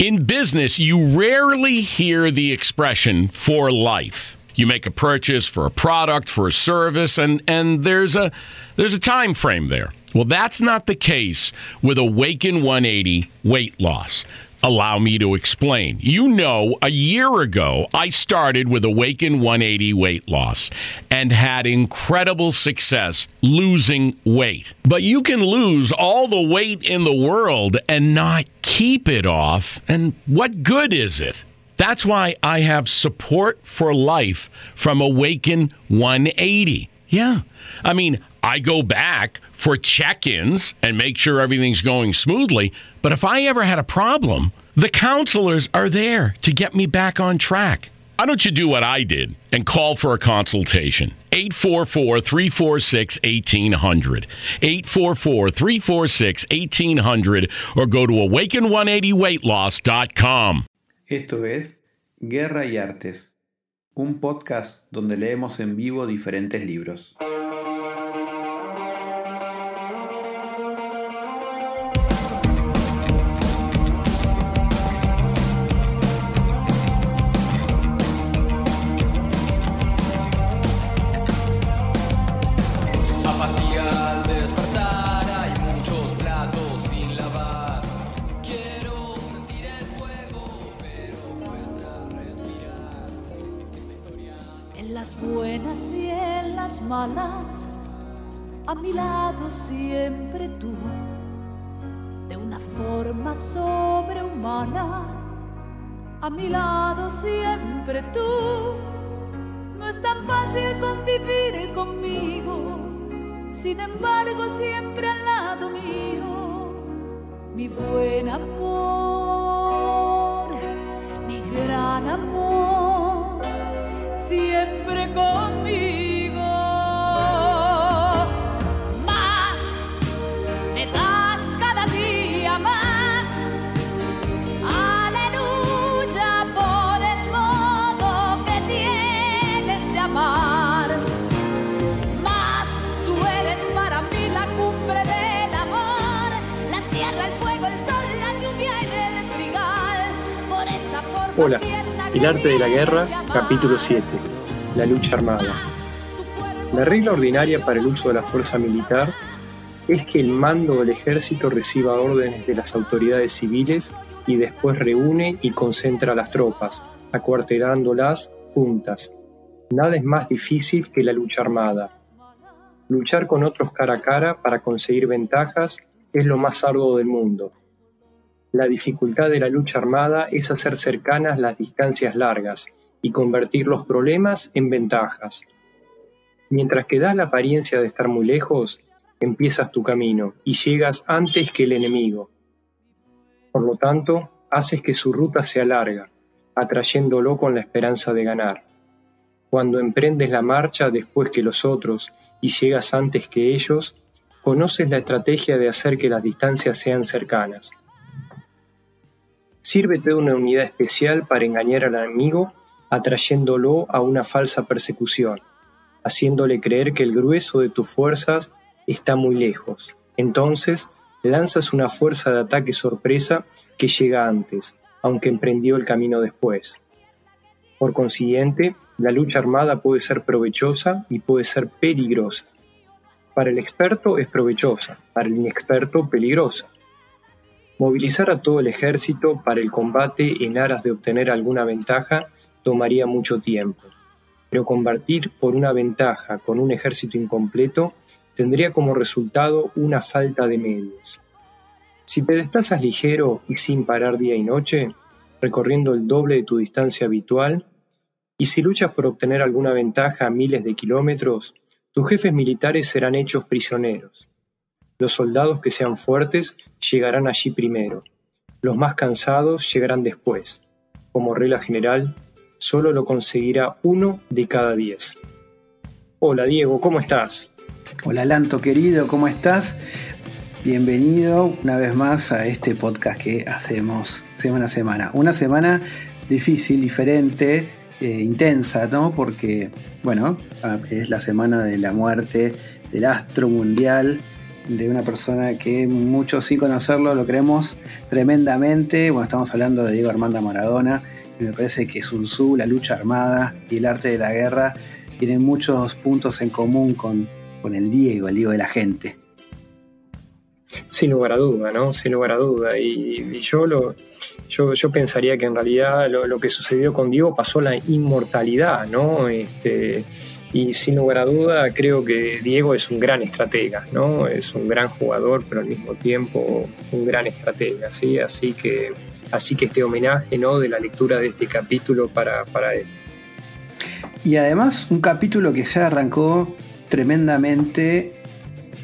In business, you rarely hear the expression for life. You make a purchase for a product, for a service, and, and there's a there's a time frame there. Well, that's not the case with Awaken 180 weight loss. Allow me to explain. You know, a year ago, I started with Awaken 180 weight loss and had incredible success losing weight. But you can lose all the weight in the world and not keep it off. And what good is it? That's why I have support for life from Awaken 180. Yeah. I mean, I go back for check ins and make sure everything's going smoothly. But if I ever had a problem, the counselors are there to get me back on track. Why don't you do what I did and call for a consultation? 844 346 1800. 844 346 1800 or go to awaken180weightloss.com. Esto es Guerra y Artes, un podcast donde leemos en vivo diferentes libros. A mi lado siempre tú, de una forma sobrehumana, a mi lado siempre tú. No es tan fácil convivir conmigo, sin embargo siempre al lado mío, mi buen amor, mi gran amor siempre conmigo. Hola, El arte de la guerra, capítulo 7. La lucha armada. La regla ordinaria para el uso de la fuerza militar es que el mando del ejército reciba órdenes de las autoridades civiles y después reúne y concentra a las tropas, acuartelándolas juntas. Nada es más difícil que la lucha armada. Luchar con otros cara a cara para conseguir ventajas es lo más arduo del mundo. La dificultad de la lucha armada es hacer cercanas las distancias largas y convertir los problemas en ventajas. Mientras que das la apariencia de estar muy lejos, empiezas tu camino y llegas antes que el enemigo. Por lo tanto, haces que su ruta sea larga, atrayéndolo con la esperanza de ganar. Cuando emprendes la marcha después que los otros y llegas antes que ellos, conoces la estrategia de hacer que las distancias sean cercanas. Sírvete de una unidad especial para engañar al enemigo, atrayéndolo a una falsa persecución, haciéndole creer que el grueso de tus fuerzas está muy lejos. Entonces, lanzas una fuerza de ataque sorpresa que llega antes, aunque emprendió el camino después. Por consiguiente, la lucha armada puede ser provechosa y puede ser peligrosa. Para el experto es provechosa, para el inexperto peligrosa. Movilizar a todo el ejército para el combate en aras de obtener alguna ventaja tomaría mucho tiempo, pero combatir por una ventaja con un ejército incompleto tendría como resultado una falta de medios. Si te desplazas ligero y sin parar día y noche, recorriendo el doble de tu distancia habitual, y si luchas por obtener alguna ventaja a miles de kilómetros, tus jefes militares serán hechos prisioneros. Los soldados que sean fuertes llegarán allí primero. Los más cansados llegarán después. Como regla general, solo lo conseguirá uno de cada diez. Hola Diego, ¿cómo estás? Hola Lanto querido, ¿cómo estás? Bienvenido una vez más a este podcast que hacemos semana a semana. Una semana difícil, diferente, eh, intensa, ¿no? Porque, bueno, ah, es la semana de la muerte del astro mundial de una persona que muchos sin conocerlo lo creemos tremendamente. Bueno, estamos hablando de Diego Armando Maradona y me parece que Sun Tzu, la lucha armada y el arte de la guerra tienen muchos puntos en común con, con el Diego, el Diego de la gente. Sin lugar a duda, ¿no? Sin lugar a duda. Y, y yo lo, yo, yo, pensaría que en realidad lo, lo, que sucedió con Diego pasó la inmortalidad, ¿no? Este, y sin lugar a duda creo que Diego es un gran estratega, ¿no? Es un gran jugador, pero al mismo tiempo un gran estratega, ¿sí? Así que, así que este homenaje, ¿no? De la lectura de este capítulo para, para él. Y además un capítulo que se arrancó tremendamente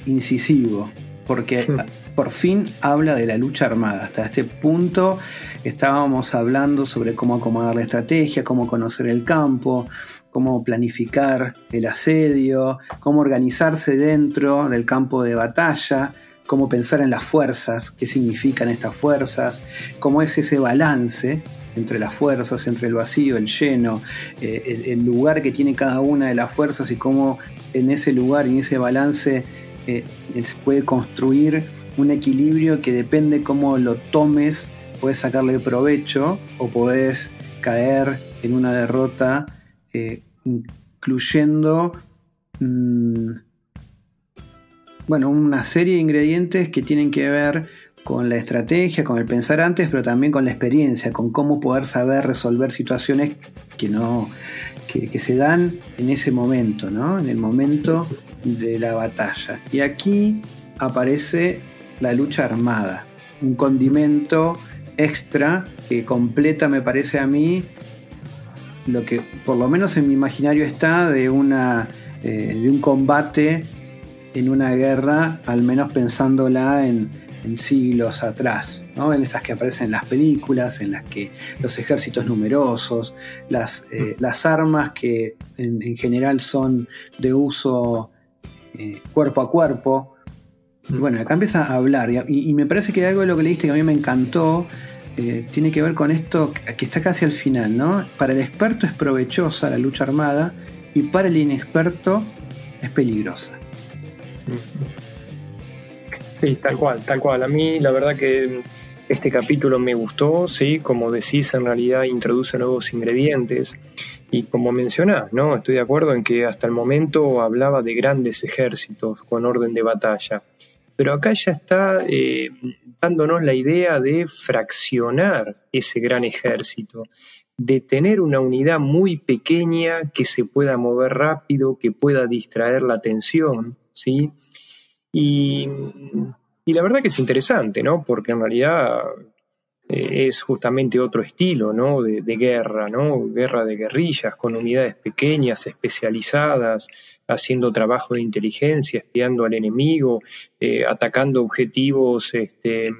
incisivo, porque por fin habla de la lucha armada. Hasta este punto estábamos hablando sobre cómo acomodar la estrategia, cómo conocer el campo, cómo planificar el asedio, cómo organizarse dentro del campo de batalla, cómo pensar en las fuerzas, qué significan estas fuerzas, cómo es ese balance entre las fuerzas, entre el vacío, el lleno, eh, el, lugar que tiene cada una de las fuerzas y cómo en ese lugar y en ese balance eh, se puede construir un equilibrio que depende cómo lo tomes, puedes sacarle provecho o puedes caer en una derrota eh, incluyendo mmm, bueno, una serie de ingredientes que tienen que ver con la estrategia, con el pensar antes, pero también con la experiencia, con cómo poder saber resolver situaciones que no que se dan en ese momento, ¿no? En el momento de la batalla. Y aquí aparece la lucha armada, un condimento extra que completa, me parece a mí, lo que por lo menos en mi imaginario está de, una, eh, de un combate en una guerra, al menos pensándola en, en siglos atrás, ¿no? en esas que aparecen en las películas, en las que los ejércitos numerosos, las, eh, las armas que en, en, general son de uso eh, cuerpo a cuerpo. Y bueno, acá empieza a hablar y, y, me parece que algo de lo que leíste que a mí me encantó eh, tiene que ver con esto que está casi al final, ¿no? Para el experto es provechosa la lucha armada y para el inexperto es peligrosa. Sí, tal cual, tal cual. A mí la verdad que este capítulo me gustó, sí, como decís, en realidad introduce nuevos ingredientes. Y como mencionás, ¿no? Estoy de acuerdo en que hasta el momento hablaba de grandes ejércitos con orden de batalla. Pero acá ya está eh, dándonos la idea de fraccionar ese gran ejército, de tener una unidad muy pequeña que se pueda mover rápido, que pueda distraer la atención, ¿sí? Y, y la verdad que es interesante, ¿no? Porque en realidad eh, es justamente otro estilo, ¿no? De, guerra, ¿no? Guerra de guerrillas, con unidades pequeñas, especializadas, haciendo trabajo de inteligencia, espiando al enemigo, eh, atacando objetivos este,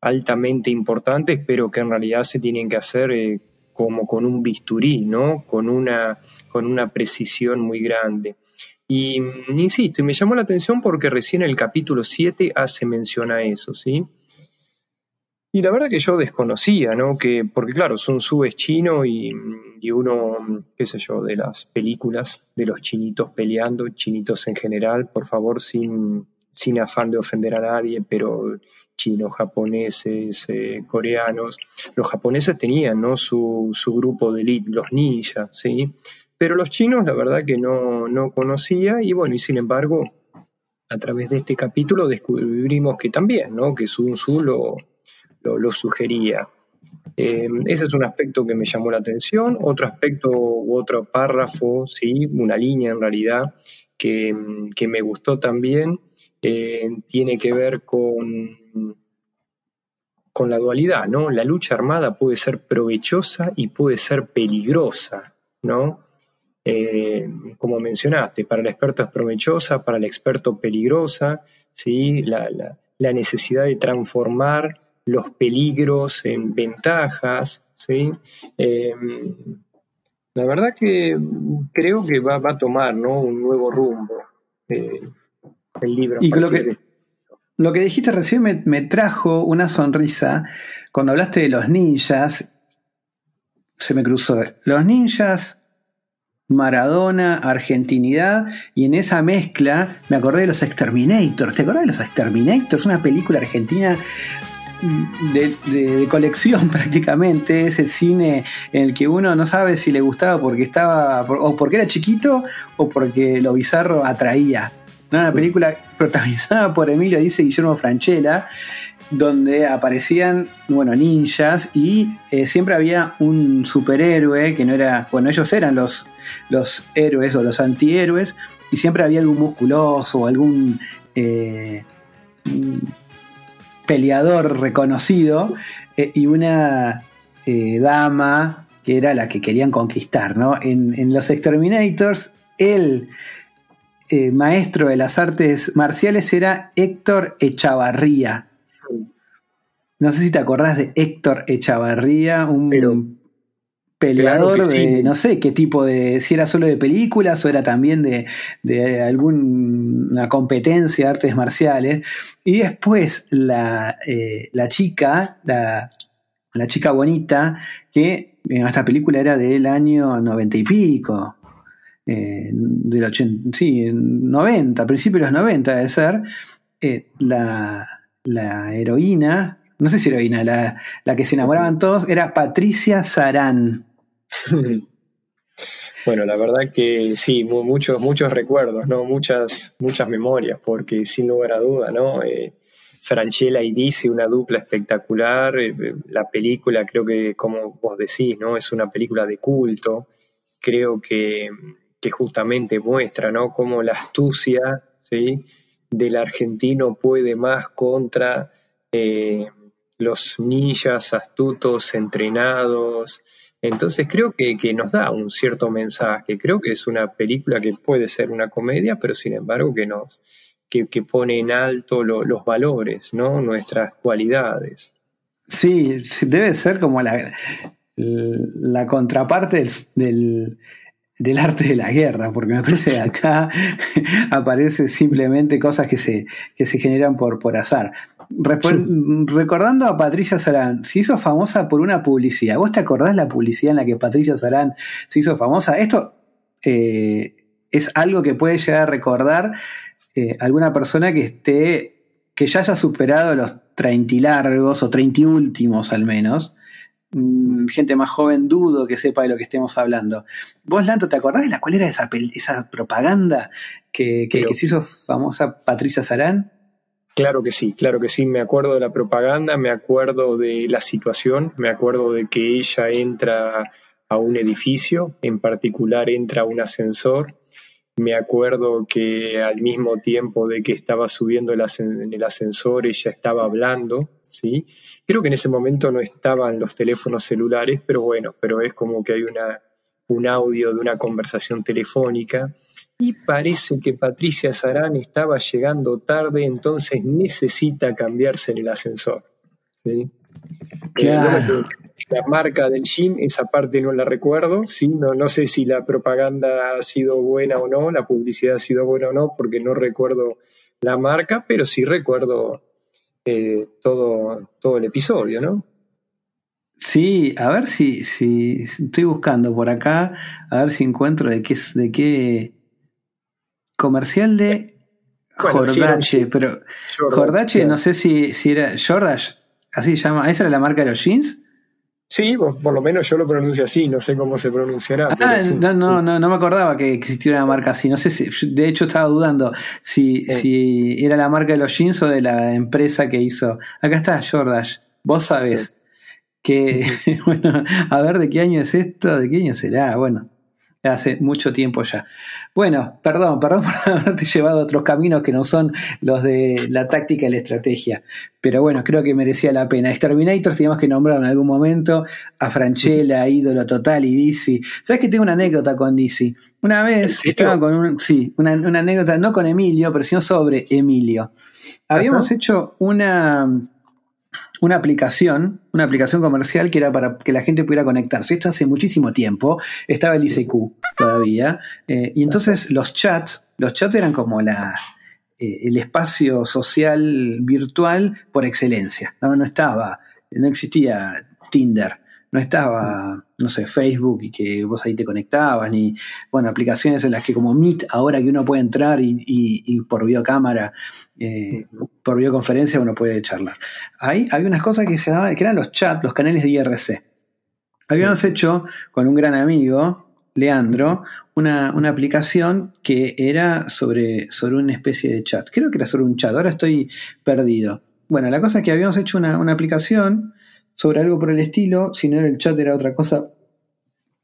altamente importantes, pero que en realidad se tienen que hacer eh, como con un bisturí, ¿no? Con una, con una precisión muy grande. Y insisto, y me llamó la atención porque recién el capítulo 7 hace mención a eso, ¿sí? Y la verdad que yo desconocía, ¿no? Que, porque claro, Sun Tzu es chino y, uno, qué sé yo, de las películas de los chinitos peleando, chinitos en general, por favor, sin, sin afán de ofender a nadie, pero chinos, japoneses, eh, coreanos. Los japoneses tenían, ¿no? Su, su grupo de elite, los ninjas, ¿sí? Pero los chinos, la verdad que no, no conocía y bueno, y sin embargo, a través de este capítulo descubrimos que también, ¿no? Que Sun Tzu lo lo, sugería. Eh, ese es un aspecto que me llamó la atención. Otro aspecto u otro párrafo, ¿sí? una línea en realidad, que, que me gustó también, eh, tiene que ver con, con la dualidad. ¿no? La lucha armada puede ser provechosa y puede ser peligrosa. ¿no? Eh, como mencionaste, para el experto es provechosa, para el experto peligrosa, ¿sí? la, la necesidad de transformar los peligros en ventajas, ¿sí? Eh, la verdad que creo que va, va, a tomar ¿no? un nuevo rumbo eh, el libro. Y lo que, lo que dijiste recién me, me, trajo una sonrisa cuando hablaste de los ninjas. Se me cruzó. Los ninjas Maradona, argentinidad, y en esa mezcla me acordé de los Exterminators. ¿Te acordás de los Exterminators? Una película argentina de, de- de colección prácticamente, ese cine en el que uno no sabe si le gustaba porque estaba, o porque era chiquito, o porque lo bizarro atraía. ¿no? Una película protagonizada por Emilio dice Guillermo Franchella, donde aparecían, bueno, ninjas y eh, siempre había un superhéroe que no era, bueno, ellos eran los, los héroes o los antihéroes y siempre había algún musculoso o algún eh, peleador reconocido eh, y una eh, dama que era la que querían conquistar, ¿no? En, en los Exterminators, el eh, maestro de las artes marciales era Héctor Echavarría. No sé si te acordás de Héctor Echavarría, un Pero- peleador claro de no sé qué tipo de, si era solo de películas o era también de, de alguna competencia de artes marciales. Y después la, eh, la chica, la, la chica bonita, que en esta película era del año noventa y pico. eh, del 80, sí, 90, principios de los 90 debe ser, eh, la, la heroína, no sé si heroína, la, la que se enamoraban todos, era Patricia Sarán. Bueno, la verdad que sí, mu- muchos, muchos recuerdos, ¿no? Muchas, muchas memorias, porque sin lugar a duda, ¿no? Eh, Franchella y Dizzy, una dupla espectacular. eh, eh, la película, creo que, como vos decís, ¿no? Es una película de culto. Creo que, que justamente muestra, ¿no? Cómo la astucia, ¿sí? Del argentino puede más contra los ninjas astutos, entrenados, entonces creo que, que nos da un cierto mensaje. Creo que es una película que puede ser una comedia, pero sin embargo que nos que, que pone en alto lo- los valores, ¿no? Nuestras cualidades. Sí, debe ser como la, la contraparte del, del arte de la guerra, porque me parece que acá aparece simplemente cosas que se, que se generan por, por azar. Recordando a Patricia Sarán, se hizo famosa por una publicidad. ¿Vos te acordás la publicidad en la que Patricia Sarán se hizo famosa? Esto eh, es algo que puede llegar a recordar eh, alguna persona que esté, que ya haya superado los 30 y largos o 30 y últimos al menos. Mm, Gente más joven dudo que sepa de lo que estemos hablando. Vos, Lanto, ¿te acordás de la cuál era esa, propaganda que, que- Pero- que se hizo famosa Patricia Sarán? Claro que sí, claro que sí. Me acuerdo de la propaganda, me acuerdo de la situación, me acuerdo de que ella entra a un edificio, en particular entra a un ascensor. Me acuerdo que al mismo tiempo de que estaba subiendo el en el ascensor, ella estaba hablando, ¿sí? Creo que en ese momento no estaban los teléfonos celulares, pero bueno, pero es como que hay una, un audio de una conversación telefónica. Y parece que Patricia Sarán estaba llegando tarde, entonces necesita cambiarse en el ascensor. ¿sí? Claro. Eh, la marca del jean, esa parte no la recuerdo, ¿sí? no, no sé si la propaganda ha sido buena o no, la publicidad ha sido buena o no, porque no recuerdo la marca, pero sí recuerdo eh, todo, todo el episodio, ¿no? Sí, a ver si, si estoy buscando por acá, a ver si encuentro de qué de qué comercial de Bueno, Jordache, sí. pero Jordache, claro. no sé si, si era Jordache, así se llama, ¿esa era la marca de los jeans? Sí, por, por lo menos yo lo pronuncio así, no sé cómo se pronunciará. Ah, sí. no, no, no, no me acordaba que existiera una marca así. No sé si, de hecho estaba dudando si, si era la marca de los jeans o de la empresa que hizo. Acá está Jordache. Vos sabés que, bueno, a ver de qué año es esto, de qué año será. Bueno, hace mucho tiempo ya. Bueno, perdón, perdón por haberte llevado a otros caminos que no son los de la táctica y la estrategia. Pero bueno, creo que merecía la pena. Exterminators teníamos que nombrar en algún momento a Franchella, ídolo total, y Dizzy. ¿Sabes que tengo una anécdota con Dizzy? Una ¿En vez estaba con un. Sí, una, una anécdota no con Emilio, pero sino sobre Emilio. Habíamos Ajá. hecho una, una aplicación, una aplicación comercial que era para que la gente pudiera conectarse. Esto hace muchísimo tiempo, estaba el ICQ todavía, eh, y entonces los chats, los chats eran como la, eh, el espacio social virtual por excelencia. No, no estaba, no existía Tinder. No estaba, no sé, Facebook y que vos ahí te conectabas, ni, bueno, aplicaciones en las que como Meet, ahora que uno puede entrar y, y- y por videocámara, eh, por videoconferencia uno puede charlar. Ahí había unas cosas que se llamaban, que eran los chats, los canales de IRC. Habíamos hecho con un gran amigo, Leandro, una, una aplicación que era sobre, sobre una especie de chat. Creo que era sobre un chat, ahora estoy perdido. Bueno, la cosa es que habíamos hecho una, una aplicación sobre algo por el estilo, si no era el chat era otra cosa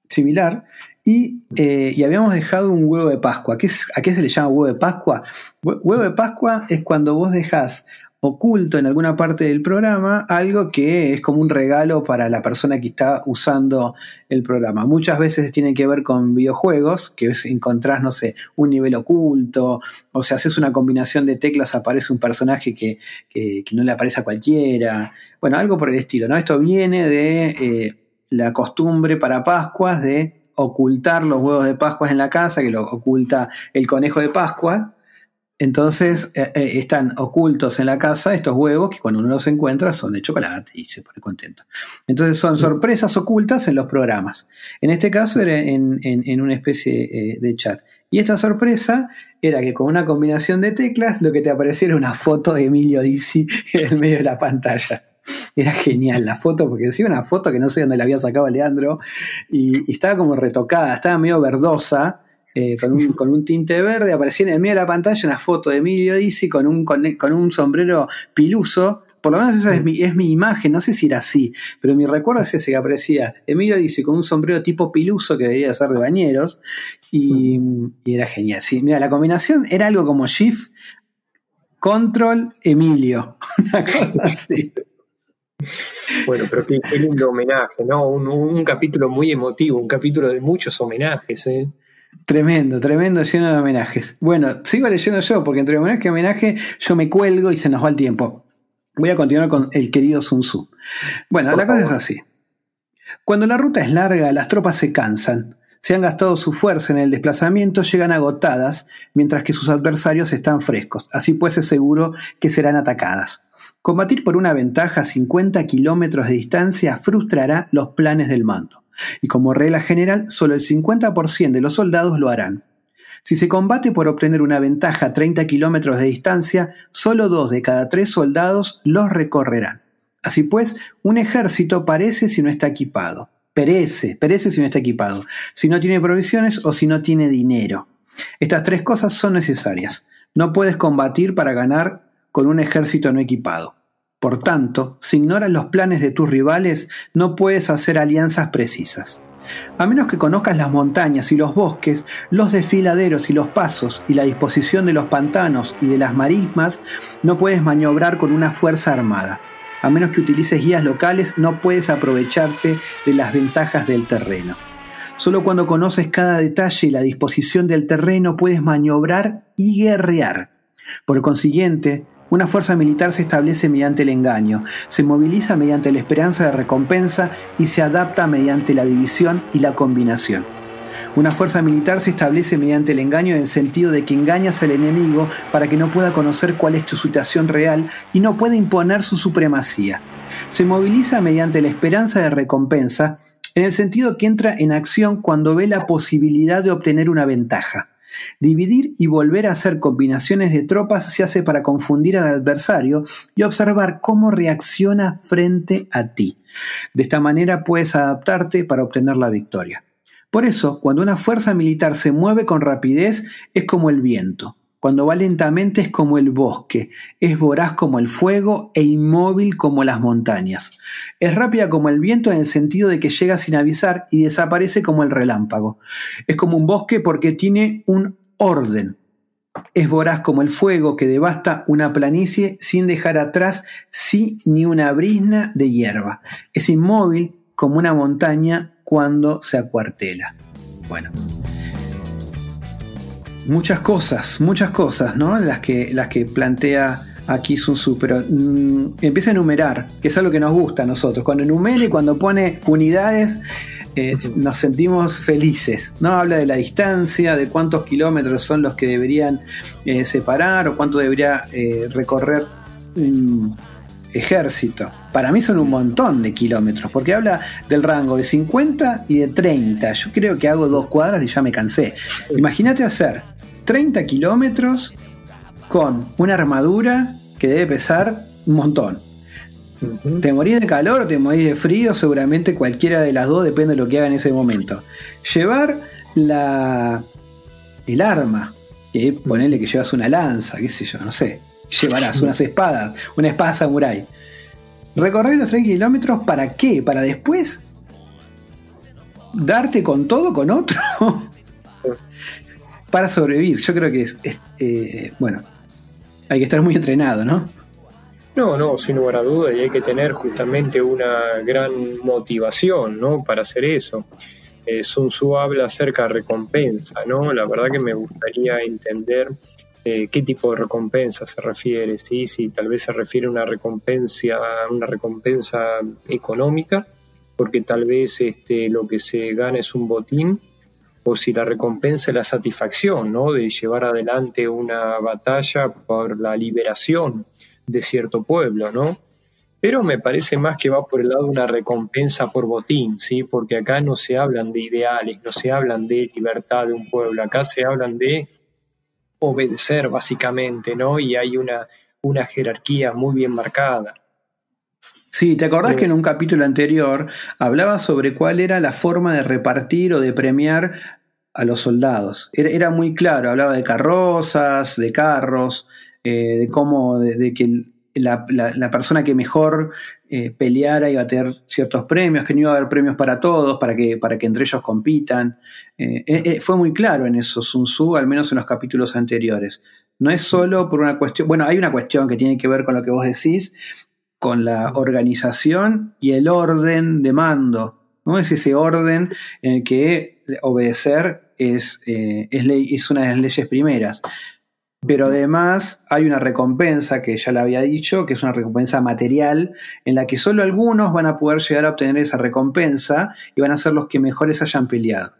similar, y, eh, y habíamos dejado un huevo de Pascua. ¿Qué ¿A qué se le llama huevo de Pascua? Hue- Huevo de Pascua es cuando vos dejás oculto en alguna parte del programa algo que es como un regalo para la persona que está usando el programa. Muchas veces tiene que ver con videojuegos, que encontrás, no sé, un nivel oculto, o si haces una combinación de teclas aparece un personaje que, que- que no le aparece a cualquiera. Bueno, algo por el estilo, ¿no? Esto viene de eh, la costumbre para Pascuas de ocultar los huevos de Pascuas en la casa, que lo oculta el conejo de Pascua. Entonces eh, eh, están ocultos en la casa estos huevos que cuando uno los encuentra son de chocolate y se pone contento. Entonces son sorpresas ocultas en los programas. En este caso era en, en- en una especie eh, de chat. Y esta sorpresa era que con una combinación de teclas lo que te apareciera era una foto de Emilio Dizzi en el medio de la pantalla. Era genial la foto, porque decía una foto que no sé dónde la había sacado Leandro, y, y estaba como retocada, estaba medio verdosa, eh, con, un, con un tinte verde, aparecía en el medio de la pantalla una foto de Emilio Dizzi con un, con, un sombrero piluso. Por lo menos esa es mi, es mi imagen, no sé si era así, pero mi recuerdo es ese que aparecía Emilio Dizzi con un sombrero tipo piluso que debería ser de bañeros, y, era genial. Sí, mira, la combinación era algo como Shift, Control, Emilio. Bueno, pero qué lindo homenaje, ¿no? Un, un capítulo muy emotivo, un capítulo de muchos homenajes, ¿eh? Tremendo, tremendo, lleno de homenajes. Bueno, sigo leyendo yo, porque entre homenaje y homenaje yo me cuelgo y se nos va el tiempo. Voy a continuar con el querido Sun Tzu. Bueno, Por la cosa es así. Cuando la ruta es larga, las tropas se cansan. Se han gastado su fuerza en el desplazamiento, llegan agotadas, mientras que sus adversarios están frescos. Así pues es seguro que serán atacadas. Combatir por una ventaja a 50 kilómetros de distancia frustrará los planes del mando. Y como regla general, solo el 50% de los soldados lo harán. Si se combate por obtener una ventaja a 30 kilómetros de distancia, solo dos de cada tres soldados los recorrerán. Así pues, un ejército parece si no está equipado. Perece, perece si no está equipado, si no tiene provisiones o si no tiene dinero. Estas tres cosas son necesarias. No puedes combatir para ganar con un ejército no equipado. Por tanto, si ignoras los planes de tus rivales, no puedes hacer alianzas precisas. A menos que conozcas las montañas y los bosques, los desfiladeros y los pasos y la disposición de los pantanos y de las marismas, no puedes maniobrar con una fuerza armada. A menos que utilices guías locales, no puedes aprovecharte de las ventajas del terreno. Solo cuando conoces cada detalle y la disposición del terreno puedes maniobrar y guerrear. Por consiguiente, una fuerza militar se establece mediante el engaño, se moviliza mediante la esperanza de recompensa y se adapta mediante la división y la combinación. Una fuerza militar se establece mediante el engaño en el sentido de que engañas al enemigo para que no pueda conocer cuál es tu situación real y no pueda imponer su supremacía. Se moviliza mediante la esperanza de recompensa en el sentido que entra en acción cuando ve la posibilidad de obtener una ventaja. Dividir y volver a hacer combinaciones de tropas se hace para confundir al adversario y observar cómo reacciona frente a ti. De esta manera puedes adaptarte para obtener la victoria. Por eso, cuando una fuerza militar se mueve con rapidez, es como el viento. Cuando va lentamente es como el bosque, es voraz como el fuego e inmóvil como las montañas. Es rápida como el viento en el sentido de que llega sin avisar y desaparece como el relámpago. Es como un bosque porque tiene un orden. Es voraz como el fuego que devasta una planicie sin dejar atrás sí ni una brisna de hierba. Es inmóvil como una montaña cuando se acuartela. Bueno. Muchas cosas, muchas cosas, ¿no? Las que, las que plantea aquí Sun Tzu, pero mm, empieza a enumerar, que es algo que nos gusta a nosotros. Cuando enumera y cuando pone unidades, eh, nos sentimos felices, ¿no? Habla de la distancia, de cuántos kilómetros son los que deberían eh, separar o cuánto debería eh, recorrer un ejército. para mí son un montón de kilómetros, porque habla del rango de 50 y de 30. Yo creo que hago dos cuadras y ya me cansé. Imagínate hacer 30 kilómetros con una armadura que debe pesar un montón. Te morís de calor te morís de frío, seguramente cualquiera de las dos depende de lo que haga en ese momento. Llevar la el arma, que ponele que llevas una lanza, qué sé yo, no sé. Llevarás unas espadas, una espada samurai. Recorrer los 30 kilómetros, ¿para qué? ¿Para después darte con todo con otro? Para sobrevivir. Yo creo que es, es, eh, bueno, hay que estar muy entrenado, ¿no? No, no, sin lugar a duda, y hay que tener justamente una gran motivación, ¿no? Para hacer eso. Eh, Sun Tzu habla acerca de recompensa, ¿no? La verdad que me gustaría entender eh, qué tipo de recompensa se refiere, ¿sí? Si tal vez se refiere a una recompensa, una recompensa económica, porque tal vez este, lo que se gana es un botín, o si la recompensa es la satisfacción, ¿no? De llevar adelante una batalla por la liberación de cierto pueblo, ¿no? Pero me parece más que va por el lado de una recompensa por botín, ¿sí? Porque acá no se hablan de ideales, no se hablan de libertad de un pueblo, acá se hablan de obedecer básicamente, ¿no? Y hay una, una jerarquía muy bien marcada. Sí, ¿te acordás Eh. que en un capítulo anterior hablaba sobre cuál era la forma de repartir o de premiar a los soldados? Era, era muy claro, hablaba de carrozas, de carros, eh, de cómo, de, que la, la- persona que mejor eh, peleara iba a tener ciertos premios, que no iba a haber premios para todos, para que, para que entre ellos compitan. Eh, fue muy claro en eso Sun Tzu, al menos en los capítulos anteriores. No es solo por una cuestión, bueno, hay una cuestión que tiene que ver con lo que vos decís, con la organización y el orden de mando. ¿No? Es ese orden en el que obedecer es, eh, es, una de las leyes primeras. Pero además hay una recompensa, que ya la había dicho, que es una recompensa material, en la que solo algunos van a poder llegar a obtener esa recompensa y van a ser los que mejores hayan peleado.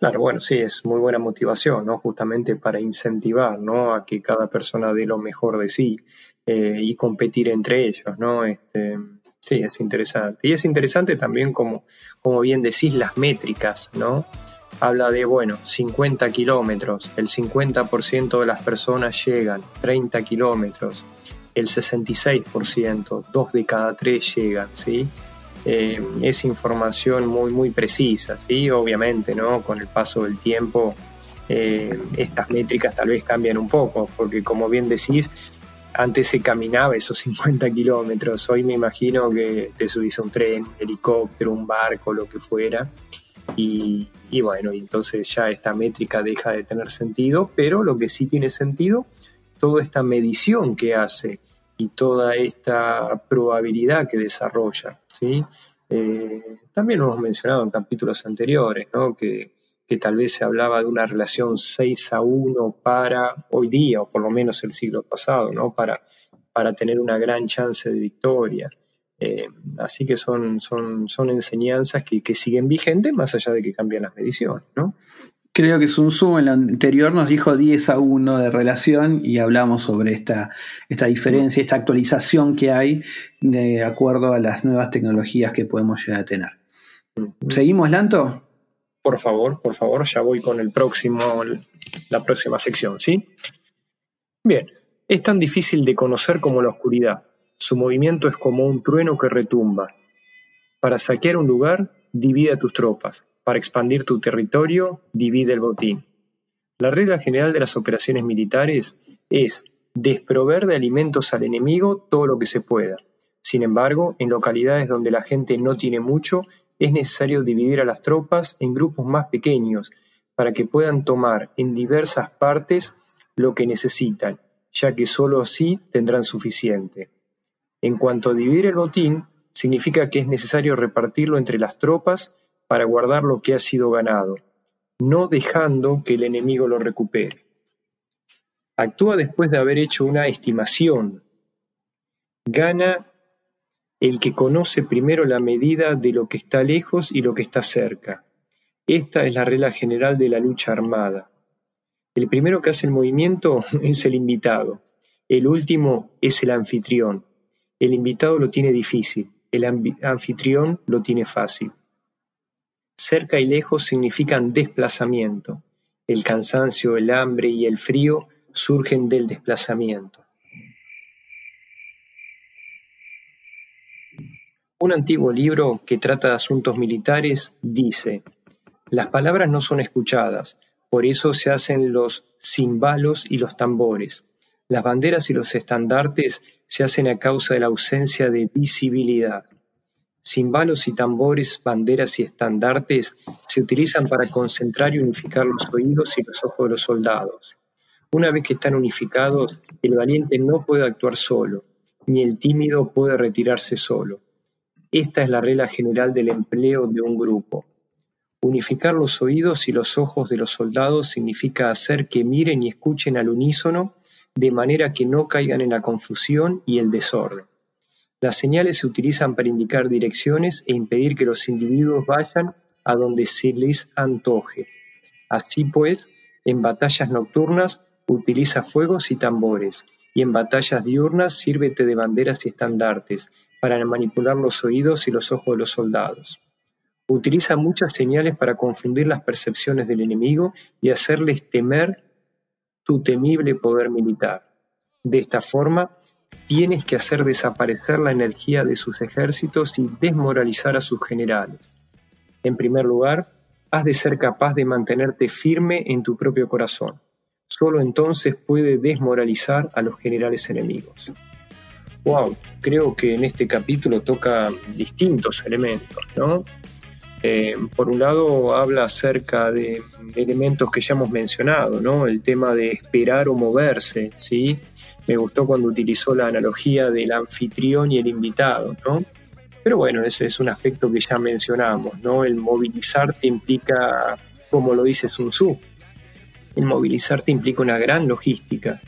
Claro, bueno, sí, es muy buena motivación, ¿no? Justamente para incentivar, ¿no? A que cada persona dé lo mejor de sí eh, y competir entre ellos, ¿no? Este, sí, es interesante. Y es interesante también, como, como bien decís, las métricas, ¿no? Habla de, bueno, 50 kilómetros, el 50% de las personas llegan, 30 kilómetros, el 66%, dos de cada tres llegan, ¿sí? Eh, es información muy, muy precisa, ¿sí? Obviamente, ¿no? Con el paso del tiempo, eh, estas métricas tal vez cambian un poco, porque como bien decís, antes se caminaba esos 50 kilómetros, hoy me imagino que te subís a un tren, un helicóptero, un barco, lo que fuera, y, bueno, y entonces ya esta métrica deja de tener sentido, pero lo que sí tiene sentido, toda esta medición que hace y toda esta probabilidad que desarrolla, ¿sí? Eh, también lo hemos mencionado en capítulos anteriores, ¿no? Que, que tal vez se hablaba de una relación 6 a 1 para hoy día, o por lo menos el siglo pasado, ¿no? Para, para tener una gran chance de victoria. Eh, así que son, son, son enseñanzas que, que, siguen vigentes más allá de que cambian las mediciones, ¿no? Creo que Sun Tzu en lo anterior nos dijo 10 a 1 de relación y hablamos sobre esta, esta diferencia, esta actualización que hay de acuerdo a las nuevas tecnologías que podemos llegar a tener. ¿Seguimos, Lanto? Por favor, por favor, ya voy con el próximo, la próxima sección, ¿sí? Bien, es tan difícil de conocer como la oscuridad. Su movimiento es como un trueno que retumba. Para saquear un lugar, divide a tus tropas. Para expandir tu territorio, divide el botín. La regla general de las operaciones militares es desprover de alimentos al enemigo todo lo que se pueda. Sin embargo, en localidades donde la gente no tiene mucho, es necesario dividir a las tropas en grupos más pequeños para que puedan tomar en diversas partes lo que necesitan, ya que sólo así tendrán suficiente. En cuanto a dividir el botín, significa que es necesario repartirlo entre las tropas para guardar lo que ha sido ganado, no dejando que el enemigo lo recupere. Actúa después de haber hecho una estimación. Gana el que conoce primero la medida de lo que está lejos y lo que está cerca. Esta es la regla general de la lucha armada. El primero que hace el movimiento es el invitado, el último es el anfitrión. El invitado lo tiene difícil, el anfitrión lo tiene fácil. Cerca y lejos significan desplazamiento. El cansancio, el hambre y el frío surgen del desplazamiento. Un antiguo libro que trata de asuntos militares dice, las palabras no son escuchadas, por eso se hacen los cimbalos y los tambores. Las banderas y los estandartes se hacen a causa de la ausencia de visibilidad. Cimbalos y tambores, banderas y estandartes se utilizan para concentrar y unificar los oídos y los ojos de los soldados. Una vez que están unificados, el valiente no puede actuar solo, ni el tímido puede retirarse solo. Esta es la regla general del empleo de un grupo. Unificar los oídos y los ojos de los soldados significa hacer que miren y escuchen al unísono de manera que no caigan en la confusión y el desorden. Las señales se utilizan para indicar direcciones e impedir que los individuos vayan a donde se les antoje. Así pues, en batallas nocturnas utiliza fuegos y tambores, y en batallas diurnas sírvete de banderas y estandartes, para manipular los oídos y los ojos de los soldados. Utiliza muchas señales para confundir las percepciones del enemigo y hacerles temer tu temible poder militar. De esta forma, tienes que hacer desaparecer la energía de sus ejércitos y desmoralizar a sus generales. En primer lugar, has de ser capaz de mantenerte firme en tu propio corazón. Solo entonces puede desmoralizar a los generales enemigos. Wow, creo que en este capítulo toca distintos elementos, ¿no? Eh, por un lado habla acerca de elementos que ya hemos mencionado, ¿no? El tema de esperar o moverse, ¿sí? Me gustó cuando utilizó la analogía del anfitrión y el invitado, ¿no? Pero bueno, ese es un aspecto que ya mencionamos, ¿no? El movilizarte implica, como lo dice Sun Tzu, el movilizarte implica una gran logística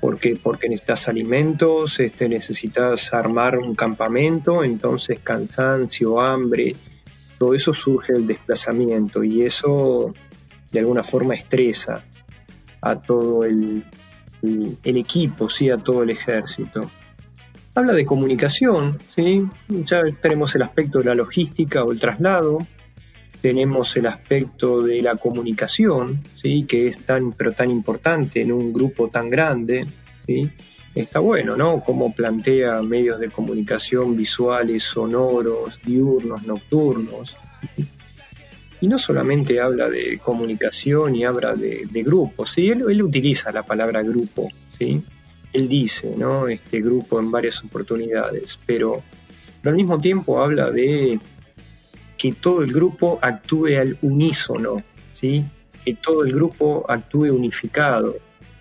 porque, porque necesitas alimentos, este, necesitas armar un campamento, entonces cansancio, hambre, todo eso surge del desplazamiento y eso de alguna forma estresa a todo el, equipo, ¿sí? a todo el ejército. Habla de comunicación, ¿sí? ya tenemos el aspecto de la logística o el traslado, tenemos el aspecto de la comunicación, ¿sí? que es tan, pero tan importante en un grupo tan grande. ¿sí? Está bueno, ¿no? Cómo plantea medios de comunicación visuales, sonoros, diurnos, nocturnos. Y no solamente habla de comunicación y habla de, de grupos, ¿sí? Él, él, utiliza la palabra grupo, ¿sí? Él dice, ¿no? Este grupo en varias oportunidades, pero, pero al mismo tiempo habla de que todo el grupo actúe al unísono, ¿sí? que todo el grupo actúe unificado.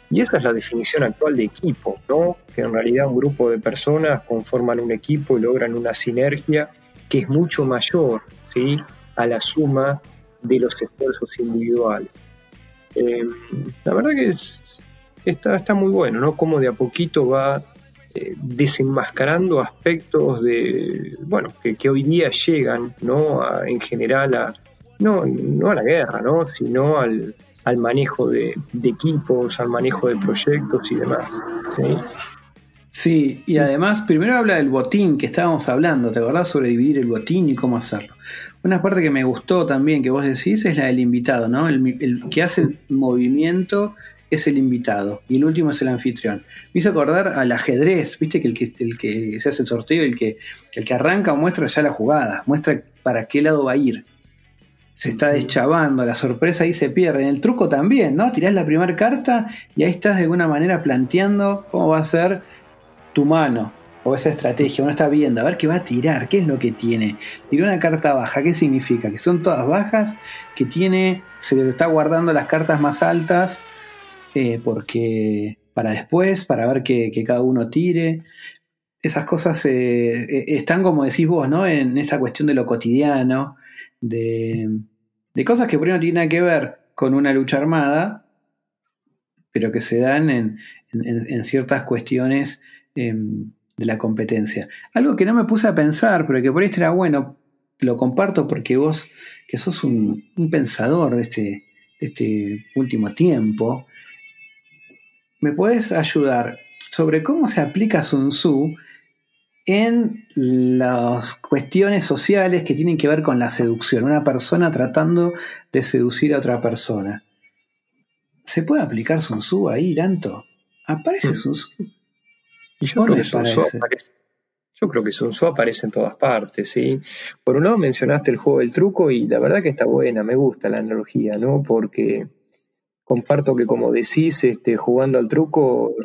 Y esa es la definición actual de equipo, ¿no? que en realidad un grupo de personas conforman un equipo y logran una sinergia que es mucho mayor ¿sí? a la suma de los esfuerzos individuales. Eh, la verdad que es, está, está muy bueno, ¿no? Como de a poquito va eh, desenmascarando aspectos de, bueno, que, que, hoy día llegan, ¿no? A, en general a, no, no a la guerra, ¿no? Sino al, al manejo de, equipos, al manejo de proyectos y demás. ¿sí? Sí, y además primero habla del botín que estábamos hablando, ¿te acordás sobre dividir el botín y cómo hacerlo? Una parte que me gustó también que vos decís es la del invitado, ¿no? El, el que hace el movimiento es el invitado y el último es el anfitrión. Me hizo acordar al ajedrez, viste que el que, el que se hace el sorteo, el que, el que arranca muestra ya la jugada, muestra para qué lado va a ir. Se está deschavando, la sorpresa ahí se pierde. En el truco también, ¿no? Tirás la primera carta y ahí estás de alguna manera planteando cómo va a ser tu mano o esa estrategia. Uno está viendo a ver qué va a tirar, qué es lo que tiene. Tiró una carta baja, ¿qué significa? Que son todas bajas, que tiene, se le está guardando las cartas más altas eh, porque para después, para ver que, cada uno tire. Esas cosas eh, están, como decís vos, ¿no? En esta cuestión de lo cotidiano, de, cosas que por ahí no tienen nada que ver con una lucha armada, pero que se dan en, ciertas cuestiones eh, de la competencia. Algo que no me puse a pensar, pero que por ahí era bueno, lo comparto porque vos, que sos un, pensador este, de este último tiempo, me puedes ayudar sobre cómo se aplica Sun Tzu en las cuestiones sociales que tienen que ver con la seducción. Una persona tratando de seducir a otra persona. ¿Se puede aplicar Sun Tzu ahí, Lanto? ¿Aparece Mm. Sun Tzu? Y yo ¿O creo, que Sun Tzu parece? aparece, yo creo que Sun Tzu aparece en todas partes, ¿sí? Por un lado mencionaste el juego del truco y la verdad que está buena, me gusta la analogía, ¿no? Porque comparto que como decís, este, jugando al truco,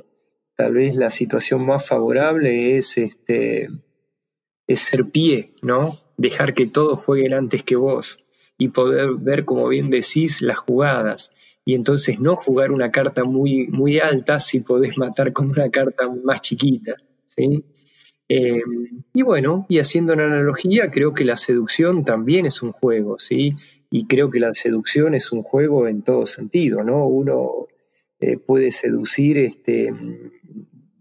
tal vez la situación más favorable es, este, es ser pie, ¿no? Dejar que todos jueguen antes que vos y poder ver, como bien decís, las jugadas. Y entonces no jugar una carta muy, muy alta si podés matar con una carta más chiquita, ¿sí? Eh, y bueno, y haciendo una analogía, creo que la seducción también es un juego, ¿sí? Y creo que la seducción es un juego en todo sentido, ¿no? Uno eh, puede seducir este,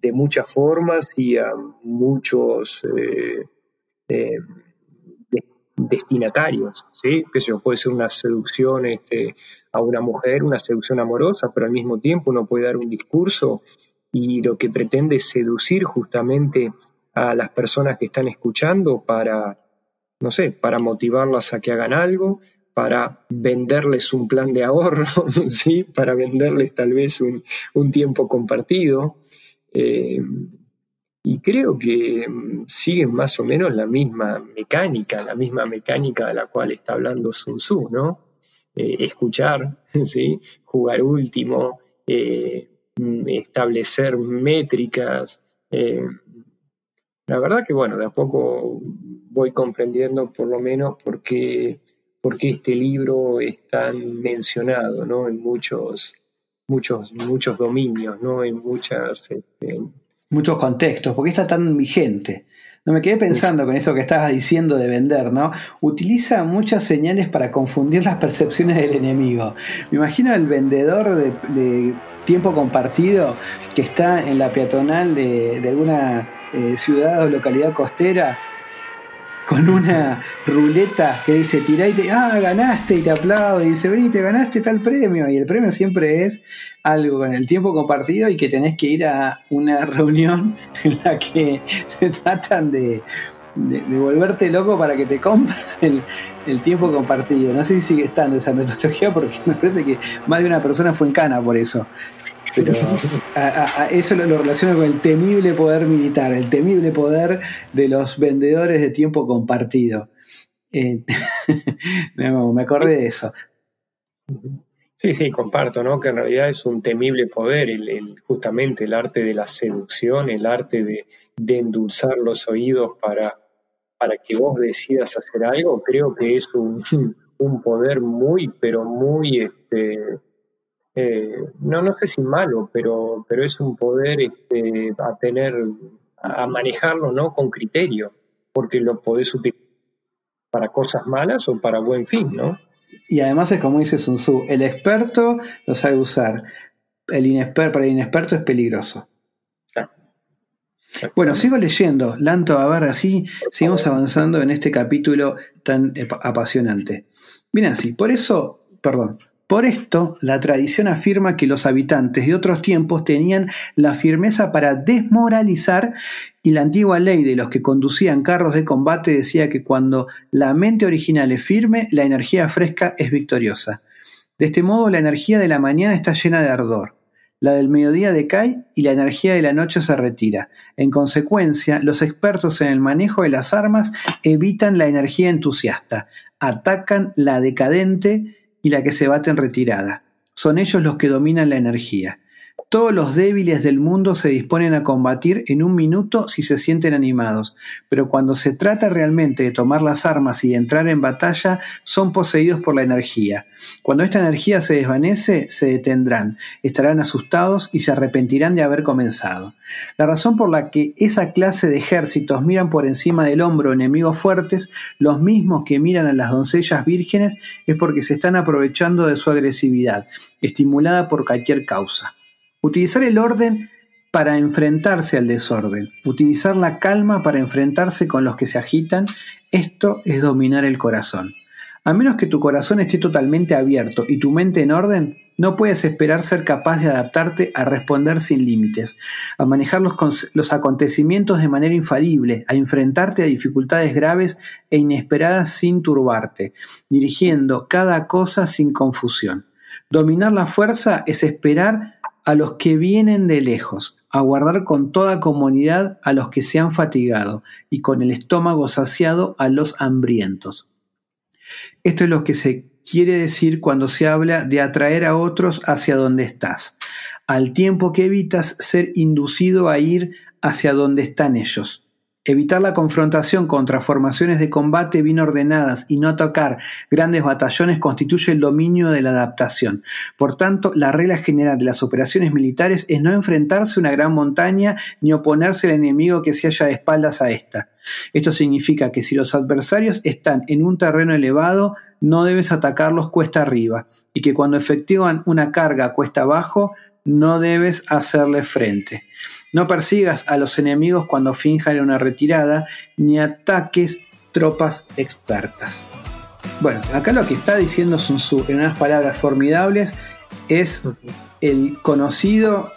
de muchas formas y a muchos eh, eh, de- destinatarios, ¿sí? Que yo, puede ser una seducción este, a una mujer, una seducción amorosa, pero al mismo tiempo uno puede dar un discurso y lo que pretende es seducir justamente a las personas que están escuchando para, no sé, para motivarlas a que hagan algo, para venderles un plan de ahorro, ¿sí? para venderles tal vez un, un tiempo compartido. Eh, y creo que mm, siguen más o menos la misma mecánica, la misma mecánica de la cual está hablando Sun Tzu, ¿no? Eh, escuchar, ¿sí? jugar último, eh, mm, establecer métricas. la verdad que, bueno, de a poco voy comprendiendo por lo menos por qué, por qué este libro es tan mencionado, ¿no? En muchos, muchos, muchos dominios, ¿no? En muchas... este, muchos contextos, porque está tan vigente. No me quedé pensando con eso que estabas diciendo de vender, ¿no? Utiliza muchas señales para confundir las percepciones del enemigo. Me imagino el vendedor de, tiempo compartido que está en la peatonal de, de alguna eh, ciudad o localidad costera con una ruleta que dice tirá y te, ah, ganaste y te aplaude y dice, vení, te ganaste tal premio. Y el premio siempre es algo con el tiempo compartido y que tenés que ir a una reunión en la que se tratan de, de, volverte loco para que te compres el, el tiempo compartido. No sé si sigue estando esa metodología porque me parece que más de una persona fue en cana por eso. Pero a, eso lo, lo relaciono con el temible poder militar, el temible poder de los vendedores de tiempo compartido. Eh, me acordé de eso. Sí, sí, comparto, ¿no? Que en realidad es un temible poder, el- justamente el arte de la seducción, el arte de, de endulzar los oídos para, para que vos decidas hacer algo, creo que es un, un poder muy, pero muy, este, eh, no, no sé si malo, pero, pero es un poder este, a tener, a manejarlo, ¿no? Con criterio, porque lo podés utilizar para cosas malas o para buen fin, ¿no? Y además es como dice Sun Tzu, el experto lo sabe usar, el inesper- para el inexperto es peligroso. Bueno, sigo leyendo, Lanto, a ver, así seguimos avanzando en este capítulo tan ap- apasionante. Bien así, por eso, perdón, por esto la tradición afirma que los habitantes de otros tiempos tenían la firmeza para desmoralizar y la antigua ley de los que conducían carros de combate decía que cuando la mente original es firme, la energía fresca es victoriosa. De este modo, la energía de la mañana está llena de ardor. La del mediodía decae y la energía de la noche se retira. En consecuencia, los expertos en el manejo de las armas evitan la energía entusiasta, atacan la decadente y la que se bate en retirada. Son ellos los que dominan la energía. Todos los débiles del mundo se disponen a combatir en un minuto si se sienten animados, pero cuando se trata realmente de tomar las armas y de entrar en batalla, son poseídos por la energía. Cuando esta energía se desvanece, se detendrán, estarán asustados y se arrepentirán de haber comenzado. La razón por la que esa clase de ejércitos miran por encima del hombro enemigos fuertes, los mismos que miran a las doncellas vírgenes, es porque se están aprovechando de su agresividad, estimulada por cualquier causa. Utilizar el orden para enfrentarse al desorden, utilizar la calma para enfrentarse con los que se agitan, esto es dominar el corazón. A menos que tu corazón esté totalmente abierto y tu mente en orden, No puedes esperar ser capaz de adaptarte a responder sin límites, a manejar los, los acontecimientos de manera infalible, a enfrentarte a dificultades graves e inesperadas sin turbarte, dirigiendo cada cosa sin confusión. Dominar la fuerza es esperar a los que vienen de lejos, aguardar con toda comunidad a los que se han fatigado y con el estómago saciado a los hambrientos. Esto es lo que se quiere decir cuando se habla de atraer a otros hacia donde estás, al tiempo que evitas ser inducido a ir hacia donde están ellos. Evitar la confrontación contra formaciones de combate bien ordenadas y no atacar grandes batallones constituye el dominio de la adaptación. Por tanto, la regla general de las operaciones militares es no enfrentarse a una gran montaña ni oponerse al enemigo que se halla de espaldas a esta. Esto significa que si los adversarios están en un terreno elevado, no debes atacarlos cuesta arriba, y que cuando efectúan una carga cuesta abajo, no debes hacerle frente. No persigas a los enemigos cuando finjan una retirada, ni ataques tropas expertas. Bueno, acá lo que está diciendo Sun Tzu en unas palabras formidables es el conocido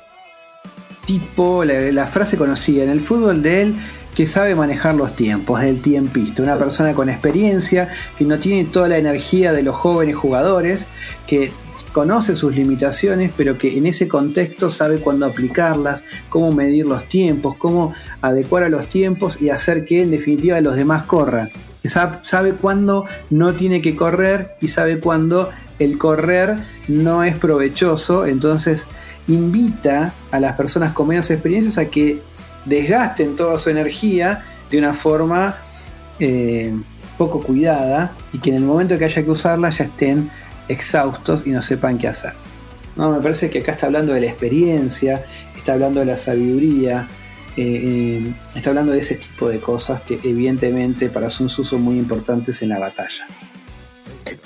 tipo, la, la frase conocida en el fútbol de él que sabe manejar los tiempos, del tiempista, una persona con experiencia, que no tiene toda la energía de los jóvenes jugadores, que conoce sus limitaciones, pero que en ese contexto sabe cuándo aplicarlas, cómo medir los tiempos, cómo adecuar a los tiempos y hacer que en definitiva los demás corran. Sabe cuándo no tiene que correr y sabe cuándo el correr no es provechoso, entonces invita a las personas con menos experiencias a que desgasten toda su energía de una forma eh, poco cuidada y que en el momento que haya que usarla ya estén exhaustos y no sepan qué hacer. No, me parece que acá está hablando de la experiencia, está hablando de la sabiduría, eh, eh, está hablando de ese tipo de cosas que evidentemente para Sun Tzu son muy importantes en la batalla.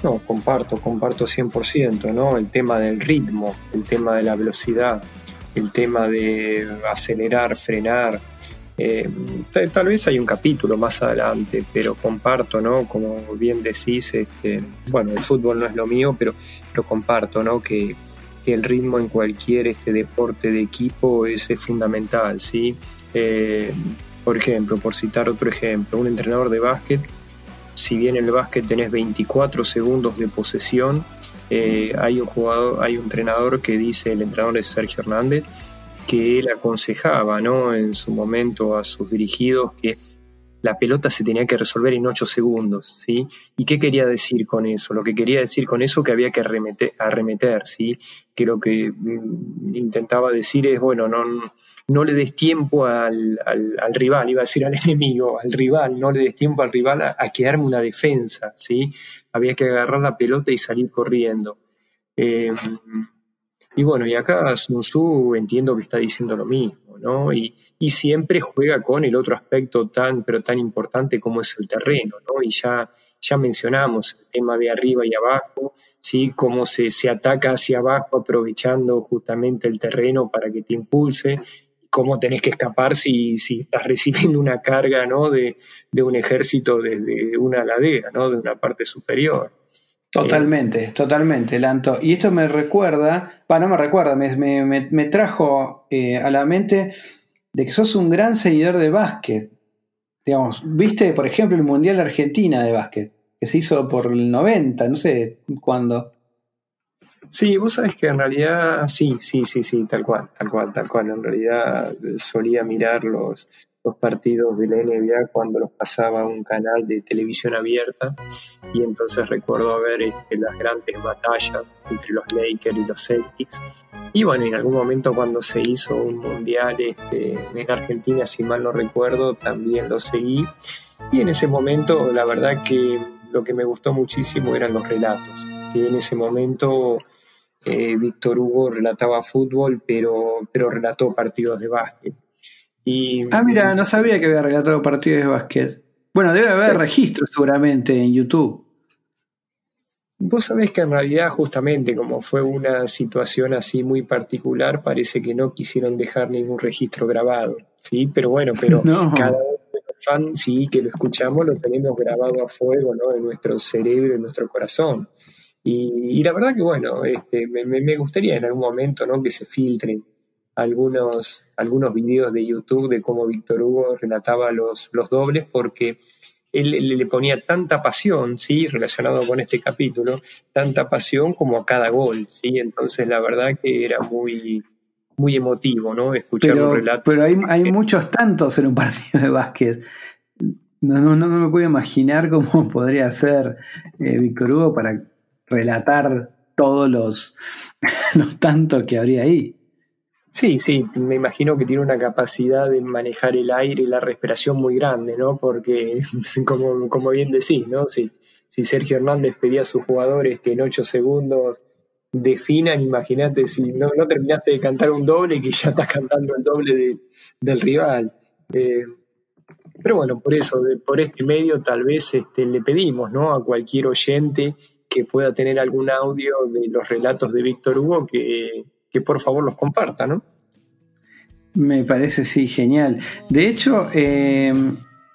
No, comparto, comparto 100%, ¿no? El tema del ritmo, el tema de la velocidad, el tema de acelerar, frenar. Eh, tal, vez hay un capítulo más adelante, pero comparto, ¿no? Como bien decís, este, bueno, el fútbol no es lo mío, pero lo comparto, ¿no? Que, que el ritmo en cualquier este deporte de equipo es, es fundamental, ¿sí? Eh, por ejemplo, por citar otro ejemplo, un entrenador de básquet si bien en el básquet tenés 24 segundos de posesión, eh, hay un jugador, hay un entrenador que dice, el entrenador es Sergio Hernández, que él aconsejaba ¿no? en su momento a sus dirigidos que la pelota se tenía que resolver en 8 segundos, ¿sí? ¿Y qué quería decir con eso? Lo que quería decir con eso que había que arremeter, arremeter ¿sí? Que lo que mm, intentaba decir es, bueno, no, no le des tiempo al, al, al, rival, iba a decir al enemigo, al rival, no le des tiempo al rival a, a quedarme una defensa, ¿sí? Había que agarrar la pelota y salir corriendo. Eh, y bueno, y acá Sun Tzu entiendo que está diciendo lo mismo, ¿no? Y, y, siempre juega con el otro aspecto tan, pero tan importante como es el terreno, ¿no? Y ya, ya mencionamos el tema de arriba y abajo, ¿sí? Cómo se, se ataca hacia abajo aprovechando justamente el terreno para que te impulse, cómo tenés que escapar si, si estás recibiendo una carga, ¿no? De, de un ejército desde una ladera, ¿no? De una parte superior. Totalmente, eh, totalmente, Lanto. Y esto me recuerda, bueno, no me recuerda, me, me, me trajo eh, a la mente de que sos un gran seguidor de básquet. Digamos, viste, por ejemplo, el Mundial de Argentina de básquet, que se hizo por el 90, no sé cuándo. Sí, vos sabés que en realidad sí, sí, sí, sí, tal cual, tal cual, tal cual. En realidad solía mirar los, partidos de la NBA cuando los pasaba un canal de televisión abierta. Y entonces recuerdo ver este, las grandes batallas entre los Lakers y los Celtics. Y bueno, en algún momento cuando se hizo un mundial este, en Argentina, si mal no recuerdo, también lo seguí. Y en ese momento la verdad que lo que me gustó muchísimo eran los relatos, que en ese momento eh, Víctor Hugo relataba fútbol, pero, pero relató partidos de básquet. Y, ah, mira, no sabía que había relatado partidos de básquet. Bueno, debe haber sí. registros seguramente en YouTube. Vos sabés que en realidad justamente como fue una situación así muy particular, parece que no quisieron dejar ningún registro grabado, ¿sí? Pero bueno, pero no. cada uno de los fans, sí, que lo escuchamos, lo tenemos grabado a fuego, ¿no? En nuestro cerebro, en nuestro corazón. Y, y la verdad que, bueno, este, me, me- me gustaría en algún momento ¿no? que se filtren algunos, algunos videos de YouTube de cómo Víctor Hugo relataba los, los dobles, porque él, él le ponía tanta pasión, ¿sí? relacionado con este capítulo, tanta pasión como a cada gol. ¿sí? Entonces, la verdad que era muy, muy emotivo ¿no? escuchar Pero, un relato. pero hay, hay muchos tantos en un partido de básquet. No, no, no me puedo imaginar cómo podría ser eh, Víctor Hugo para relatar todos los, los tantos que habría ahí. Sí, sí, me imagino que tiene una capacidad de manejar el aire y la respiración muy grande, ¿no? Porque, como, como bien decís, ¿no? Si, si Sergio Hernández pedía a sus jugadores que en ocho segundos definan, imagínate si no, no terminaste de cantar un doble que ya estás cantando el doble de- del rival. Eh, pero bueno, por eso, de- por este medio tal vez este, le pedimos, ¿no? A cualquier oyente que pueda tener algún audio de los relatos de Víctor Hugo que, que por favor los comparta, ¿no? Me parece, sí, genial. De hecho, eh,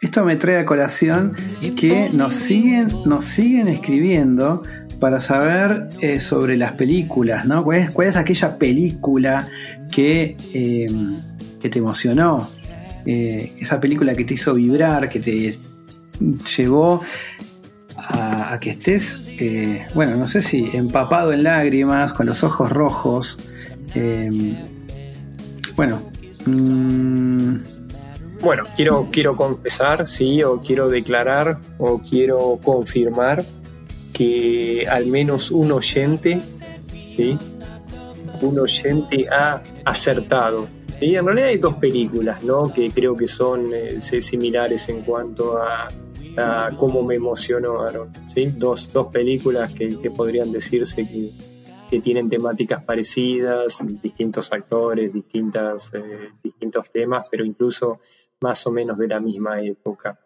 esto me trae a colación que nos siguen, nos siguen escribiendo para saber eh, sobre las películas, ¿no? ¿Cuál es, aquella película que, eh, que te emocionó? Esa película que te hizo vibrar, que te llevó a, que estés, bueno, no sé si empapado en lágrimas, con los ojos rojos. Eh, bueno, mm, Bueno, quiero, quiero confesar, sí, o quiero declarar, o quiero confirmar que al menos un oyente, sí, un oyente ha acertado. Sí, en realidad hay dos películas, ¿no? Que creo que son eh, similares en cuanto a, a cómo me emocionaron, ¿sí? Dos, dos películas que, que podrían decirse que, que tienen temáticas parecidas, distintos actores, distintas, eh, distintos temas, pero incluso más o menos de la misma época.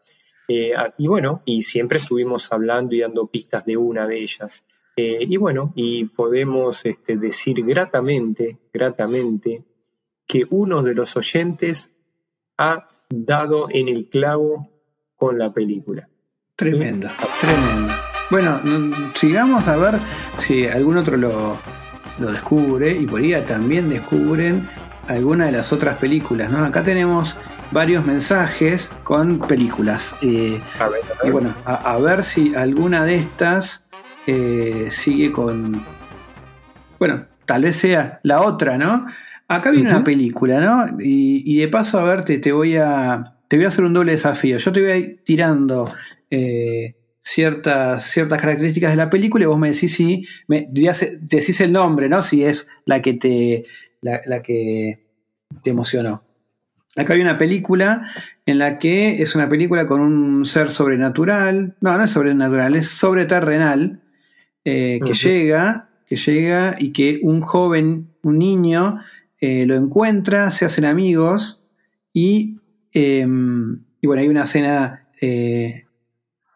Eh, y bueno, y siempre estuvimos hablando y dando pistas de una de ellas. Eh, y bueno, y podemos este, decir gratamente, gratamente, que uno de los oyentes ha dado en el clavo con la película. Tremendo, tremendo. Bueno, sigamos a ver si algún otro lo, lo descubre y por ahí también descubren alguna de las otras películas, ¿no? Acá tenemos varios mensajes con películas. eh, A ver, a y bueno, a, a ver si alguna de estas eh, sigue con. Bueno, tal vez sea la otra, ¿no? Acá viene una película, ¿no? Y, y de paso, a ver, te, te voy a. Te voy a hacer un doble desafío. Yo te voy a ir tirando eh, ciertas, ciertas características de la película y vos me decís si. Me, decís el nombre, ¿no? Si es la que te. la, la que te emocionó. Acá hay una película en la que es una película con un ser sobrenatural. No, no es sobrenatural, es sobreterrenal. eh, que llega, que llega y que un joven, un niño, eh, lo encuentra, se hacen amigos y, eh, y bueno, hay una escena eh,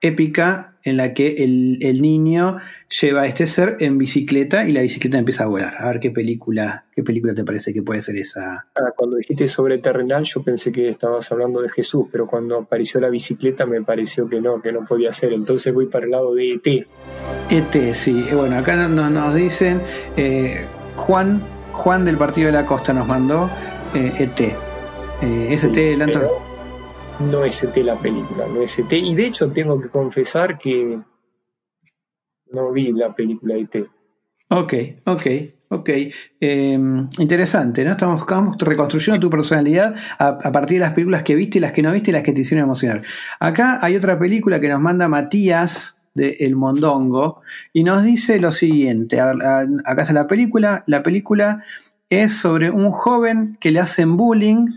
épica en la que el, el niño lleva a este ser en bicicleta y la bicicleta empieza a volar. A ver qué película, qué película te parece que puede ser esa. Ah, Cuando dijiste sobre terrenal, yo pensé que estabas hablando de Jesús, pero cuando apareció la bicicleta me pareció que no, que no podía ser. Entonces voy para el lado de E ET. ET, sí. Eh, Bueno, acá no- no- nos dicen, eh, Juan, Juan del Partido de la Costa nos mandó eh, ET. Eh, ¿Es ET, Lanto? Pero no es ET la película, no es ET. Y de hecho tengo que confesar que no vi la película E ET. Ok, ok, ok. Eh, interesante, ¿no? Estamos, estamos reconstruyendo tu personalidad a, partir de las películas que viste las que no viste y las que te hicieron emocionar. Acá hay otra película que nos manda Matías de El Mondongo y nos dice lo siguiente. Acá está la película. La película es sobre un joven que le hacen bullying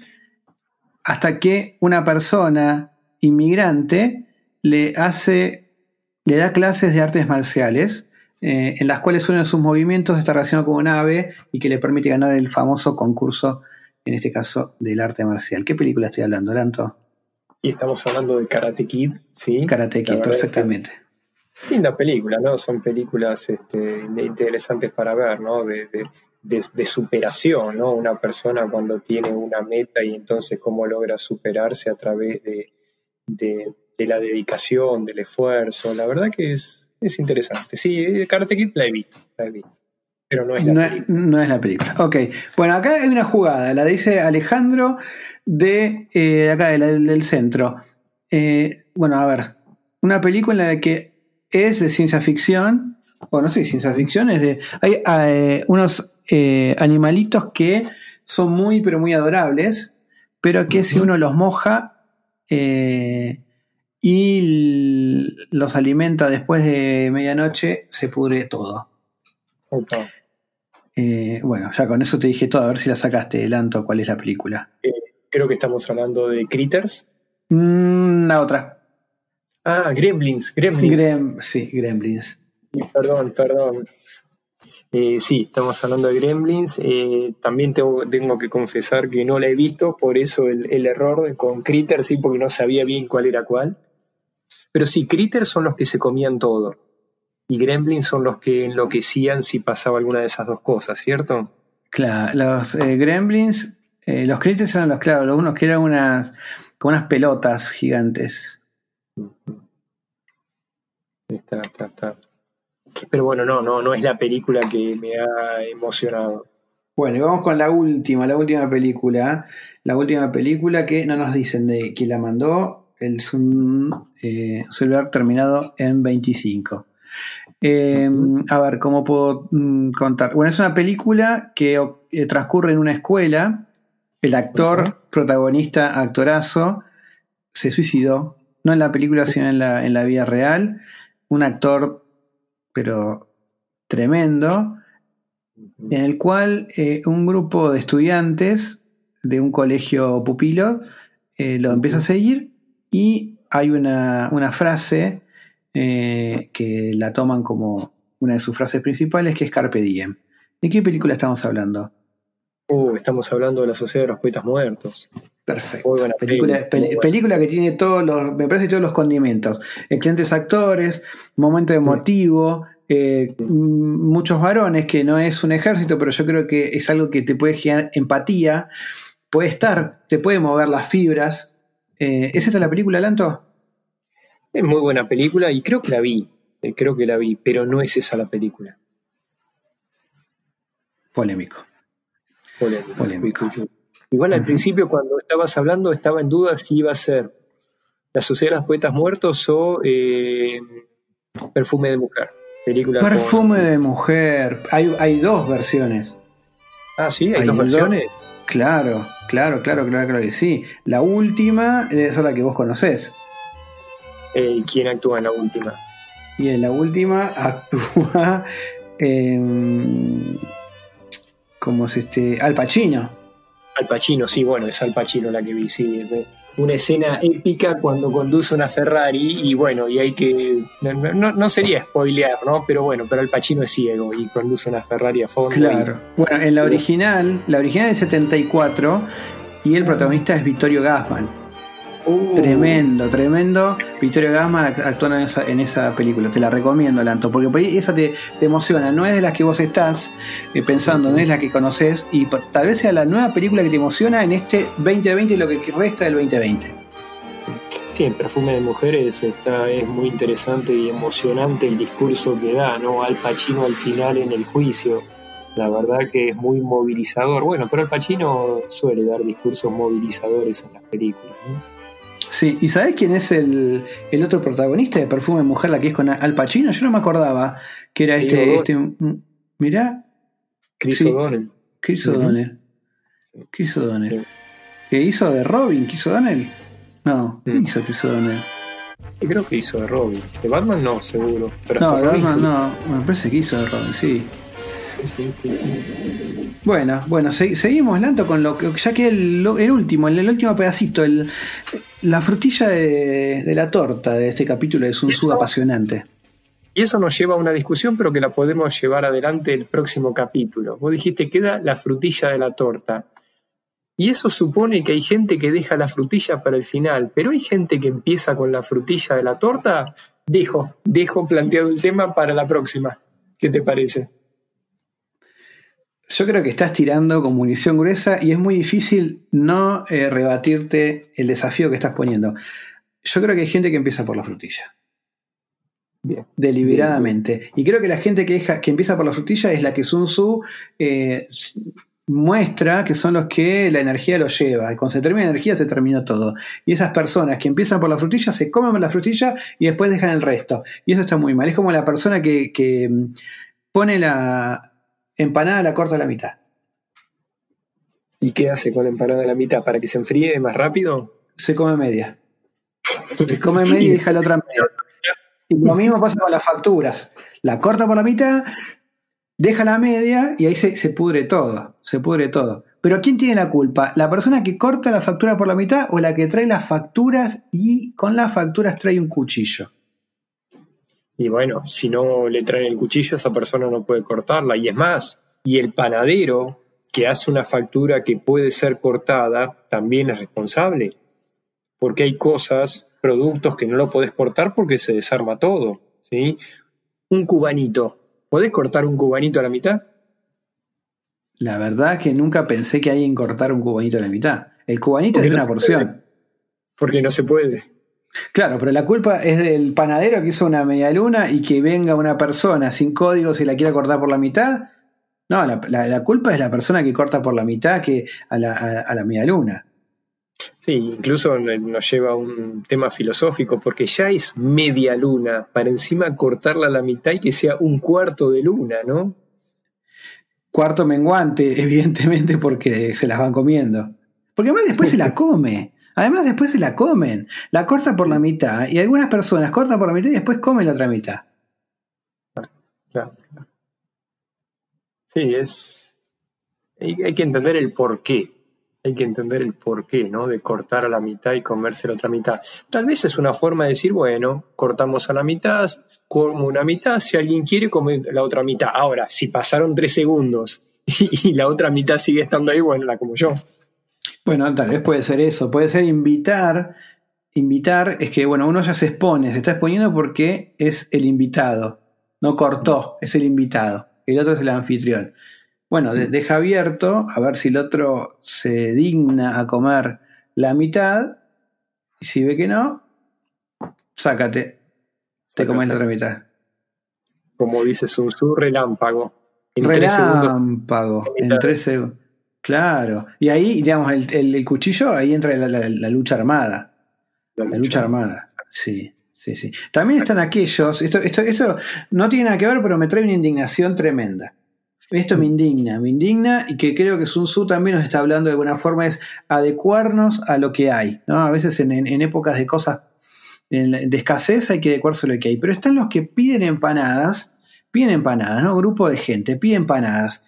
hasta que una persona inmigrante le hace, le da clases de artes marciales, eh, en las cuales uno de sus movimientos está relacionado con un ave y que le permite ganar el famoso concurso, en este caso, del arte marcial. ¿Qué película estoy hablando, Lanto? Y estamos hablando de Karate Kid, ¿sí? Karate Kid, perfectamente. Linda película, ¿no? Son películas este, interesantes para ver, ¿no? De, de- de- de superación, ¿no? Una persona cuando tiene una meta y entonces cómo logra superarse a través de, de- de la dedicación, del esfuerzo. La verdad que es, es interesante. Sí, Karate Kid la he visto, la he visto. Pero no es la No, película. es- no es la película. Ok. Bueno, acá hay una jugada, la dice Alejandro de eh, acá de la- del centro. Eh, bueno, a ver. Una película en la que es de ciencia ficción. O no sé, ciencia ficción es de. Hay eh, unos eh, animalitos que son muy, pero muy adorables. Pero que si uno los moja eh, y los alimenta después de medianoche, se pudre todo. Eh, bueno, ya con eso te dije todo, a ver si la sacaste del anto, cuál es la película. Creo que estamos hablando de Critters. Mm, la otra. Ah, Gremlins, Gremlins. Grem, sí, Gremlins. Perdón, perdón. Eh, sí, estamos hablando de Gremlins. Eh, también tengo, tengo que confesar que no la he visto, por eso el, el error con Critters, sí, porque no sabía bien cuál era cuál. Pero sí, Critters son los que se comían todo. Y Gremlins son los que enloquecían si pasaba alguna de esas dos cosas, ¿cierto? Claro, los eh, Gremlins, los Critters eran los, claro, los unos que eran unas, como unas pelotas gigantes. Está, está, está. Pero bueno, no, no, no es la película que me ha emocionado. Bueno, y vamos con la última, la última película. La última película que no nos dicen de quién la mandó. Es un eh, celular terminado en 25. Eh, a ver, ¿cómo puedo mm, contar? Bueno, es una película que eh, transcurre en una escuela. El actor, protagonista, actorazo, se suicidó. No en la película, sino en la, en la vida real. Un actor, pero tremendo en el cual eh, un grupo de estudiantes de un colegio pupilo eh, lo empieza a seguir y hay una, una frase eh, que la toman como una de sus frases principales que es Carpe Diem. ¿De qué película estamos hablando? Uh, estamos hablando de la Sociedad de los Poetas Muertos. Perfecto. Muy buena película, muy película que tiene todos los, me parece todos los condimentos. Excelentes actores, momento emotivo, eh, muchos varones, que no es un ejército, pero yo creo que es algo que te puede generar empatía, puede estar, te puede mover las fibras. Eh, ¿Es esta la película, Lanto? Es muy buena película y creo que la vi. eh, Creo que la vi, pero no es esa la película. Polémico. Polémico. Polémico. Sí. Igual al principio, cuando estabas hablando, estaba en duda si iba a ser La Sociedad de los Poetas Muertos o eh, Perfume de Mujer. Película con- Perfume de mujer. Hay, hay dos versiones. Ah, sí, hay, Hay dos dos. versiones. Claro, claro, claro, claro, claro que sí. La última es la que vos conocés. Eh, ¿Quién actúa en la última? Y en la última actúa em, como es este Al Pacino. Al Pacino, sí, bueno, es Al Pacino la que vi, sí. Una escena épica cuando conduce una Ferrari y bueno, y hay que... No, no- no sería spoilear, ¿no? Pero bueno, pero Al Pacino es ciego y conduce una Ferrari a fondo. Claro. Bueno, en la original, la original es 74 y el protagonista es Vittorio Gassman. Uh, Tremendo, tremendo. Vittorio Gassman act- actuando en esa, en esa película. Te la recomiendo, Lanto, porque por ahí esa te, te emociona. No es de las que vos estás eh, pensando, no es la que conoces. Y por- tal vez sea la nueva película que te emociona en este 2020 y lo que resta del 2020. Sí, en Perfume de Mujeres está, es muy interesante y emocionante el discurso que da, ¿no? Al Pacino al final en el juicio. La verdad que es muy movilizador. Bueno, pero Al Pacino suele dar discursos movilizadores en las películas, ¿no? Sí, ¿y sabés quién es el, el otro protagonista de Perfume Mujer, la que es con Al Pacino? Yo no me acordaba que era este. Este mm, mirá, Chris Sí. O'Donnell. Chris. O'Donnell. Chris O'Donnell. Sí. ¿Qué hizo de Robin? ¿Chris O'Donnell? No, ¿qué Mm. hizo Chris O'Donnell? Creo que hizo de Robin. De Batman no, seguro. Pero No, de Robin Batman no, me parece que hizo de Robin, sí. Sí, sí, sí. Bueno, bueno, se- seguimos, Lanto, con lo que ya que el, el último, el, el último pedacito, el, la frutilla de, de la torta de este capítulo Sun Tzu Eso- apasionante. Y eso nos lleva a una discusión, pero que la podemos llevar adelante el próximo capítulo. Vos dijiste, queda la frutilla de la torta. Y eso supone que hay gente que deja la frutilla para el final, pero hay gente que empieza con la frutilla de la torta. Dejo, dejo planteado el tema para la próxima. ¿Qué te parece? Yo creo que estás tirando con munición gruesa y es muy difícil no eh, rebatirte el desafío que estás poniendo. Yo creo que hay gente que empieza por la frutilla. Bien. deliberadamente. Y creo que la gente que, deja- que empieza por la frutilla es la que Sun Tzu eh, muestra que son los que la energía los lleva. Y cuando se termina la energía, se terminó todo. Y esas personas que empiezan por la frutilla se comen la frutilla y después dejan el resto. Y eso está muy mal. Es como la persona que, que, mm, pone la empanada, la corta a la mitad. ¿Y qué hace con la empanada a la mitad? ¿Para que se enfríe más rápido? Se come media. Se come media y deja la otra media. Y lo mismo pasa con las facturas. La corta por la mitad, deja la media y ahí se, se pudre todo. Se pudre todo. Pero ¿quién tiene la culpa? ¿La persona que corta la factura por la mitad o la que trae las facturas y con las facturas trae un cuchillo? Y bueno, si no le traen el cuchillo, esa persona no puede cortarla. Y es más, y el panadero que hace una factura que puede ser cortada también es responsable. Porque hay cosas, productos que no lo podés cortar porque se desarma todo. ¿sí? Un cubanito. ¿Podés cortar un cubanito a la mitad? La verdad que nunca pensé que alguien cortara un cubanito a la mitad. El cubanito Porque es no una puede. porción. Porque no se puede. Claro, pero la culpa es del panadero que hizo una media luna y que venga una persona sin códigos y la quiera cortar por la mitad. No, la, la- la culpa es la persona que corta por la mitad que a la, a, a la media luna. Sí, incluso nos lleva a un tema filosófico, porque ya es media luna, para encima cortarla a la mitad y que sea un cuarto de luna, ¿no? Cuarto menguante, evidentemente, porque se las van comiendo. Porque además después se la come. Además después se la comen. La corta por la mitad y algunas personas cortan por la mitad y después comen la otra mitad. Claro. Sí, es. Hay, que entender el porqué. Hay que entender el porqué, ¿no? De cortar a la mitad y comerse la otra mitad. Tal vez es una forma de decir, bueno, cortamos a la mitad, como una mitad, si alguien quiere, come la otra mitad. Ahora, si pasaron tres segundos y, la otra mitad sigue estando ahí, bueno, la como yo. Bueno, tal vez puede ser eso. Puede ser invitar. Invitar es que, bueno, uno ya se expone, se está exponiendo porque es el invitado. No cortó, es el invitado. El otro es el anfitrión. Bueno, de- deja abierto a ver si el otro se digna a comer la mitad. Y si ve que no, sácate. Te comes la otra mitad. Como dice Sun Tzu, relámpago. En tres segundos. Relámpago. En tres segundos. Claro. Y ahí, digamos, el, el- el cuchillo, ahí entra la- la- la lucha armada. La lucha armada, sí, sí, sí. También están aquellos, esto, esto, esto no tiene nada que ver, pero me trae una indignación tremenda. Esto me indigna, me indigna y que creo que Sun Tzu también nos está hablando de alguna forma es adecuarnos a lo que hay. ¿no? A veces en, en- en épocas de cosas de escasez hay que adecuarse a lo que hay. Pero están los que piden empanadas, piden empanadas, ¿no? Grupo de gente, pide empanadas.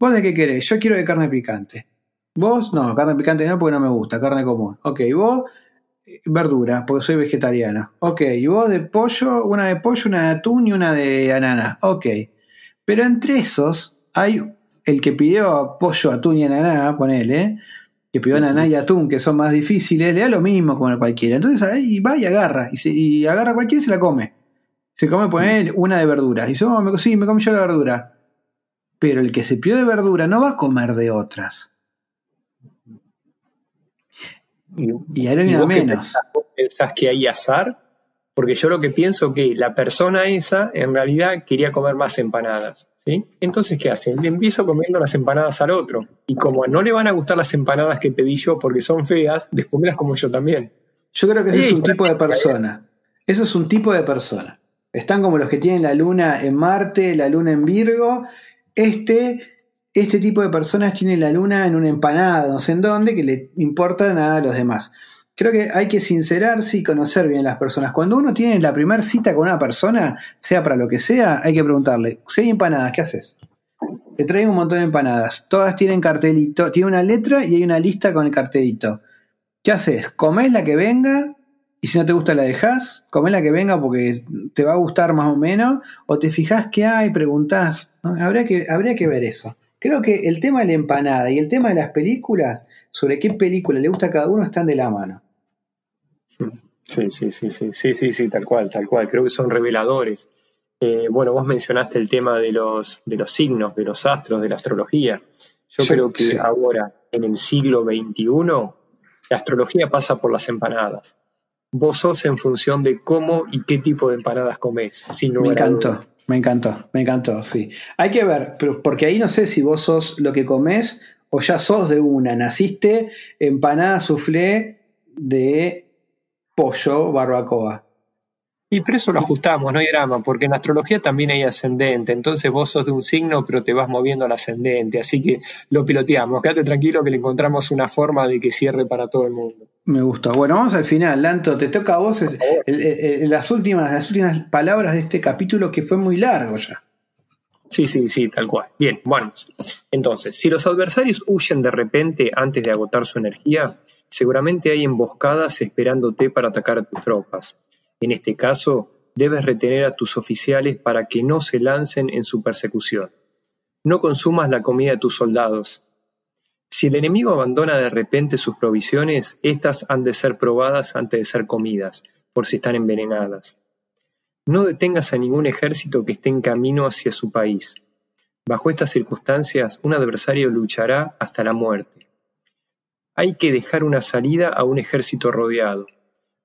¿Vos de qué querés? Yo quiero de carne picante. ¿Vos? No, carne picante no porque no me gusta, carne común. Ok, vos verdura, porque soy vegetariano. Ok, y vos de pollo, una de pollo, una de atún y una de ananá. Ok. Pero entre esos hay el que pidió pollo, atún y ananá, ponele, que pidió ananá y atún, que son más difíciles, le da lo mismo como a cualquiera. Entonces ahí va y agarra, y, se- y agarra a cualquiera y se la come. Se come, ponele, una de verdura. Y dice, oh, me, sí, me comí yo la verdura. Pero el que se pidió de verdura no va a comer de otras. Y ¿Y qué menos. pensás? ¿Vos pensás que hay azar? Porque yo lo que pienso que la persona esa en realidad quería comer más empanadas. ¿sí? Entonces, ¿qué hacen? Le empiezo comiendo las empanadas al otro. Y como no le van a gustar las empanadas que pedí yo porque son feas, después me las como yo también. Yo creo que ese Sí, es un tipo de persona. Eso es un tipo de persona. Están como los que tienen la luna en Marte, la luna en Virgo. Este, este tipo de personas tiene la luna en una empanada, no sé en dónde, que le importa nada a los demás. Creo que hay que sincerarse y conocer bien las personas. Cuando uno tiene la primera cita con una persona, sea para lo que sea, hay que preguntarle, si hay empanadas, ¿qué haces? Te traigo un montón de empanadas. Todas tienen cartelito, tiene una letra y hay una lista con el cartelito. ¿Qué haces? ¿Comés la que venga? Y si no te gusta la dejás, comés la que venga porque te va a gustar más o menos, o te fijás qué hay, preguntás. ¿no? Habría, que, habría que ver eso. Creo que el tema de la empanada y el tema de las películas, sobre qué película le gusta a cada uno, están de la mano. Sí, sí, sí, sí, sí, sí, sí, tal cual, tal cual. Creo que son reveladores. Eh, bueno, vos mencionaste el tema de los, de los signos, de los astros, de la astrología. Yo Sí, creo que sí. ahora, en el siglo XXI, la astrología pasa por las empanadas. Vos sos en función de cómo y qué tipo de empanadas comes. Sin Me lugar a encantó, me encantó, me encantó, sí. Hay que ver, pero porque ahí no sé si vos sos lo que comes o ya sos de una. Naciste empanada soufflé de pollo barbacoa. Y por eso lo ajustamos, no hay drama, porque en astrología también hay ascendente, entonces vos sos de un signo, pero te vas moviendo al ascendente, así que lo piloteamos, quédate tranquilo que le encontramos una forma de que cierre para todo el mundo. Me gustó. Bueno, vamos al final, Lanto. Te toca a vos es- el- el- el- las, últimas, las últimas palabras de este capítulo que fue muy largo ya. Sí, sí, sí, tal cual. Bien, bueno, entonces, si los adversarios huyen de repente antes de agotar su energía, seguramente hay emboscadas esperándote para atacar a tus tropas. En este caso, debes retener a tus oficiales para que no se lancen en su persecución. No consumas la comida de tus soldados. Si el enemigo abandona de repente sus provisiones, éstas han de ser probadas antes de ser comidas, por si están envenenadas. No detengas a ningún ejército que esté en camino hacia su país. Bajo estas circunstancias, un adversario luchará hasta la muerte. Hay que dejar una salida a un ejército rodeado.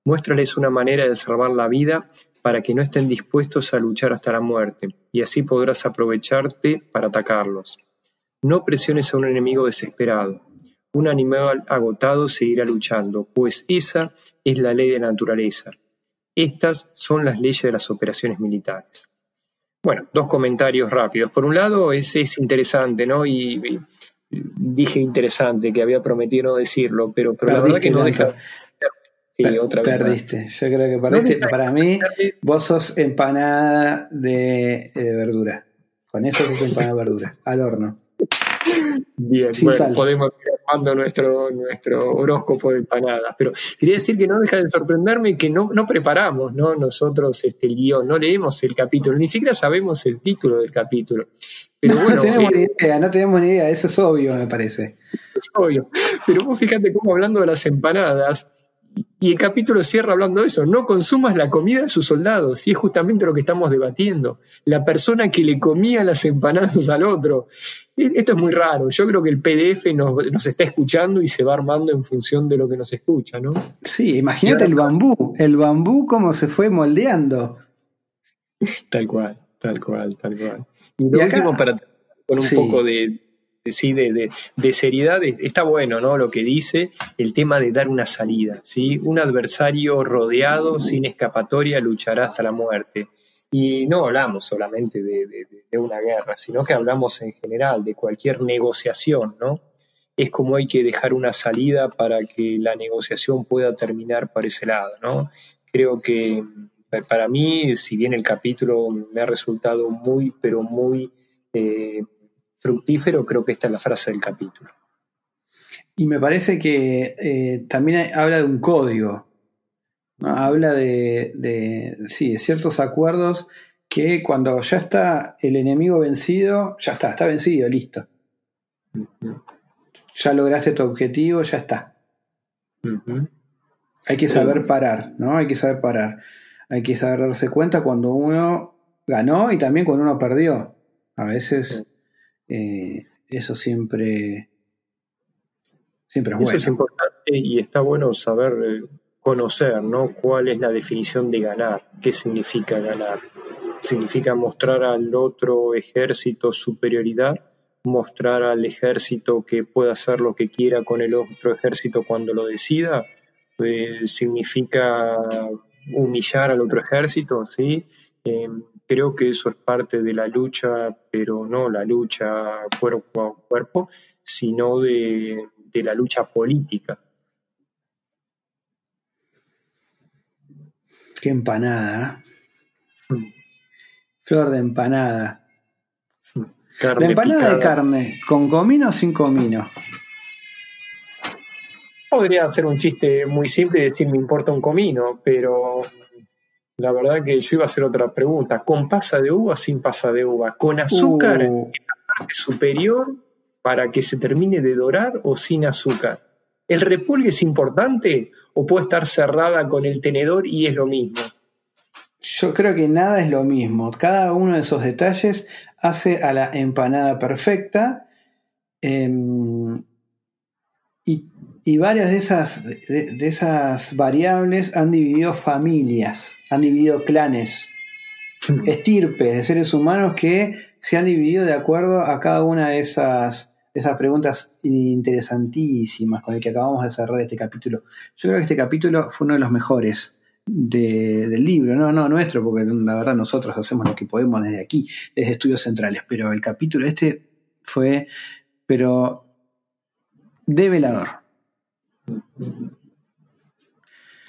Muéstrales una manera de salvar la vida para que no estén dispuestos a luchar hasta la muerte, y así podrás aprovecharte para atacarlos. No presiones a un enemigo desesperado. Un animal agotado seguirá luchando, pues esa es la ley de la naturaleza. Estas son las leyes de las operaciones militares. Bueno, dos comentarios rápidos. Por un lado, es, es interesante, ¿no? Y, y dije interesante, que había prometido no decirlo, pero, pero la verdad Perdiste, que no deja. Sí, Per- otra vez. perdiste. Yo creo que perdiste. Para mí, vos sos empanada de, eh, verdura. Con eso sos empanada de verdura. Al horno. Bien, Sin bueno, sal. podemos ir armando nuestro, nuestro horóscopo de empanadas. Pero quería decir que no deja de sorprenderme que no, no preparamos ¿no? nosotros este, el guion, no leemos el capítulo, ni siquiera sabemos el título del capítulo. Pero no, bueno, tenemos eh, ni idea, no tenemos ni idea. Eso es obvio, me parece. es obvio. Pero vos fíjate cómo hablando de las empanadas, y el capítulo cierra hablando de eso, no consumas la comida de sus soldados, y es justamente lo que estamos debatiendo. La persona que le comía las empanadas al otro. Esto es muy raro, yo creo que el PDF nos, nos está escuchando y se va armando en función de lo que nos escucha, ¿no? Sí, imagínate el bambú. El bambú cómo se fue moldeando. Tal cual, tal cual, tal cual. Y lo Y acá- último, para con un Sí. poco de, de- sí, de, de- de seriedad, es- está bueno, ¿no? Lo que dice, el tema de dar una salida, ¿sí? Un adversario rodeado, sin escapatoria, luchará hasta la muerte. Y no hablamos solamente de, una guerra, sino que hablamos en general de cualquier negociación, ¿no? Es como hay que dejar una salida para que la negociación pueda terminar por ese lado, ¿no? Creo que pa- para mí, si bien el capítulo me ha resultado muy, pero muy eh, fructífero, creo que esta es la frase del capítulo. Y me parece que eh, también habla de un código. ¿No? Habla de, de, sí, de ciertos acuerdos que cuando ya está el enemigo vencido, ya está, está vencido, listo. Ya lograste tu objetivo, ya está. Hay que saber parar, ¿no? Hay que saber parar. Hay que saber darse cuenta cuando uno ganó y también cuando uno perdió. A veces eh, eso siempre, siempre es Eso bueno. es importante y está bueno saber eh, conocer, ¿no? ¿Cuál es la definición de ganar? ¿Qué significa ganar? ¿Significa mostrar al otro ejército superioridad? ¿Mostrar al ejército que pueda hacer lo que quiera con el otro ejército cuando lo decida? Eh, ¿Significa humillar al otro ejército? ¿Sí? Eh, creo que eso es parte de la lucha, pero no la lucha cuerpo a cuerpo, sino de, de la lucha política. Qué empanada. Flor de empanada. Carne La empanada de carne, ¿con comino o sin comino? Podría hacer un chiste muy simple y decir me importa un comino, pero la verdad que yo iba a hacer otra pregunta. ¿Con pasa de uva o sin pasa de uva? ¿Con azúcar Uh, superior para que se termine de dorar o sin azúcar? ¿El repulgue es importante o puede estar cerrada con el tenedor y es lo mismo? yo creo que nada es lo mismo. Cada uno de esos detalles hace a la empanada perfecta. em, y, y varias de esas, de, de esas variables han dividido familias, han dividido clanes, estirpes de seres humanos que se han dividido de acuerdo a cada una de esas, esas preguntas interesantísimas con el que acabamos de cerrar este capítulo. Yo creo que este capítulo fue uno de los mejores de- del libro, no, no nuestro, porque la verdad nosotros hacemos lo que podemos desde aquí, desde estudios centrales, pero el capítulo este fue, pero develador.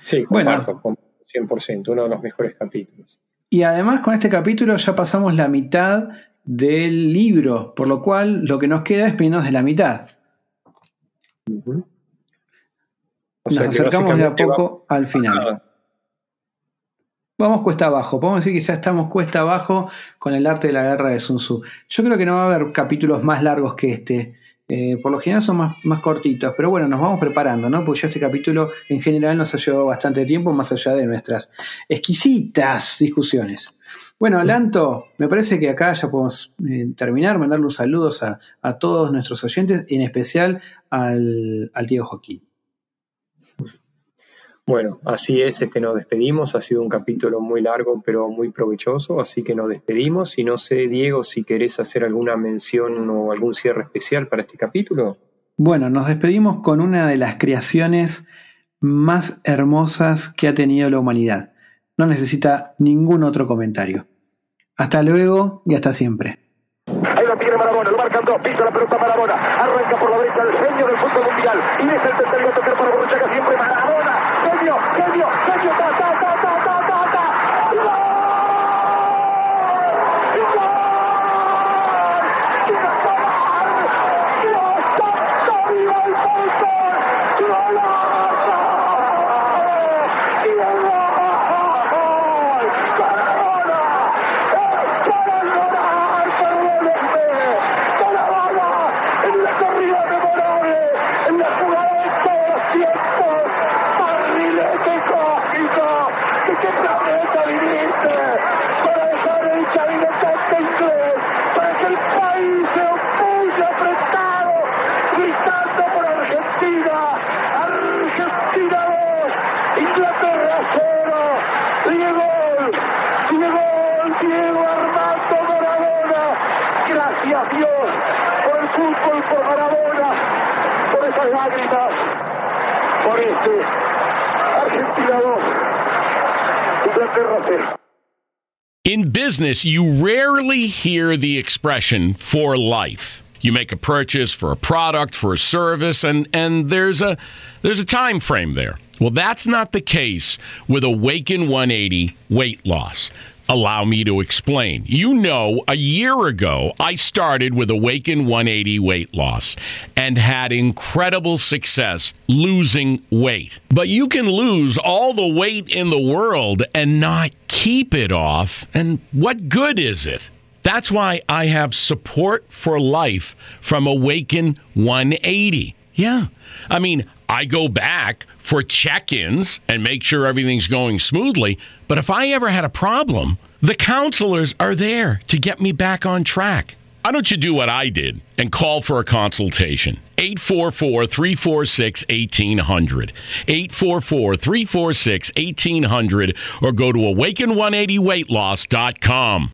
Sí, Bueno. comparto 100%, uno de los mejores capítulos. Y además con este capítulo ya pasamos la mitad del libro, por lo cual lo que nos queda es menos de la mitad. O Nos sea acercamos de a poco al final. va- Vamos cuesta abajo, podemos decir que ya estamos cuesta abajo con el arte de la guerra de Sun Tzu. Yo creo que no va a haber capítulos más largos que este. Eh, por lo general son más, más cortitos, pero bueno, nos vamos preparando, ¿no? Porque ya este capítulo en general nos ha llevado bastante tiempo, más allá de nuestras exquisitas discusiones. Bueno, Lanto, me parece que acá ya podemos eh, terminar, mandarle un saludos a, a todos nuestros oyentes, en especial al, al tío Joaquín. Bueno, así es, este nos despedimos. Ha sido un capítulo muy largo, pero muy provechoso, así que nos despedimos. Y no sé, Diego, si querés hacer alguna mención o algún cierre especial para este capítulo. Bueno, nos despedimos con una de las creaciones más hermosas que ha tenido la humanidad. No necesita ningún otro comentario. Hasta luego y hasta siempre. Ahí lo tiene Marabona, lo marcan dos, pisa la pelota Marabona, arranca por la derecha el genio del fútbol mundial y deja el tercero business, you rarely hear the expression for life. You make a purchase for a product, for a service, and, and there's a there's a time frame there. Well, that's not the case with Awaken 180 weight loss. Allow me to explain. You know, a year ago, I started with Awaken 180 weight loss and had incredible success losing weight. But you can lose all the weight in the world and not keep it off. And what good is it? That's why I have support for life from Awaken 180. Yeah. I mean, I go back for check ins and make sure everything's going smoothly. But if I ever had a problem, the counselors are there to get me back on track. Why don't you do what I did and call for a consultation? 844 346 1800. 844 346 1800 or go to awaken180weightloss.com.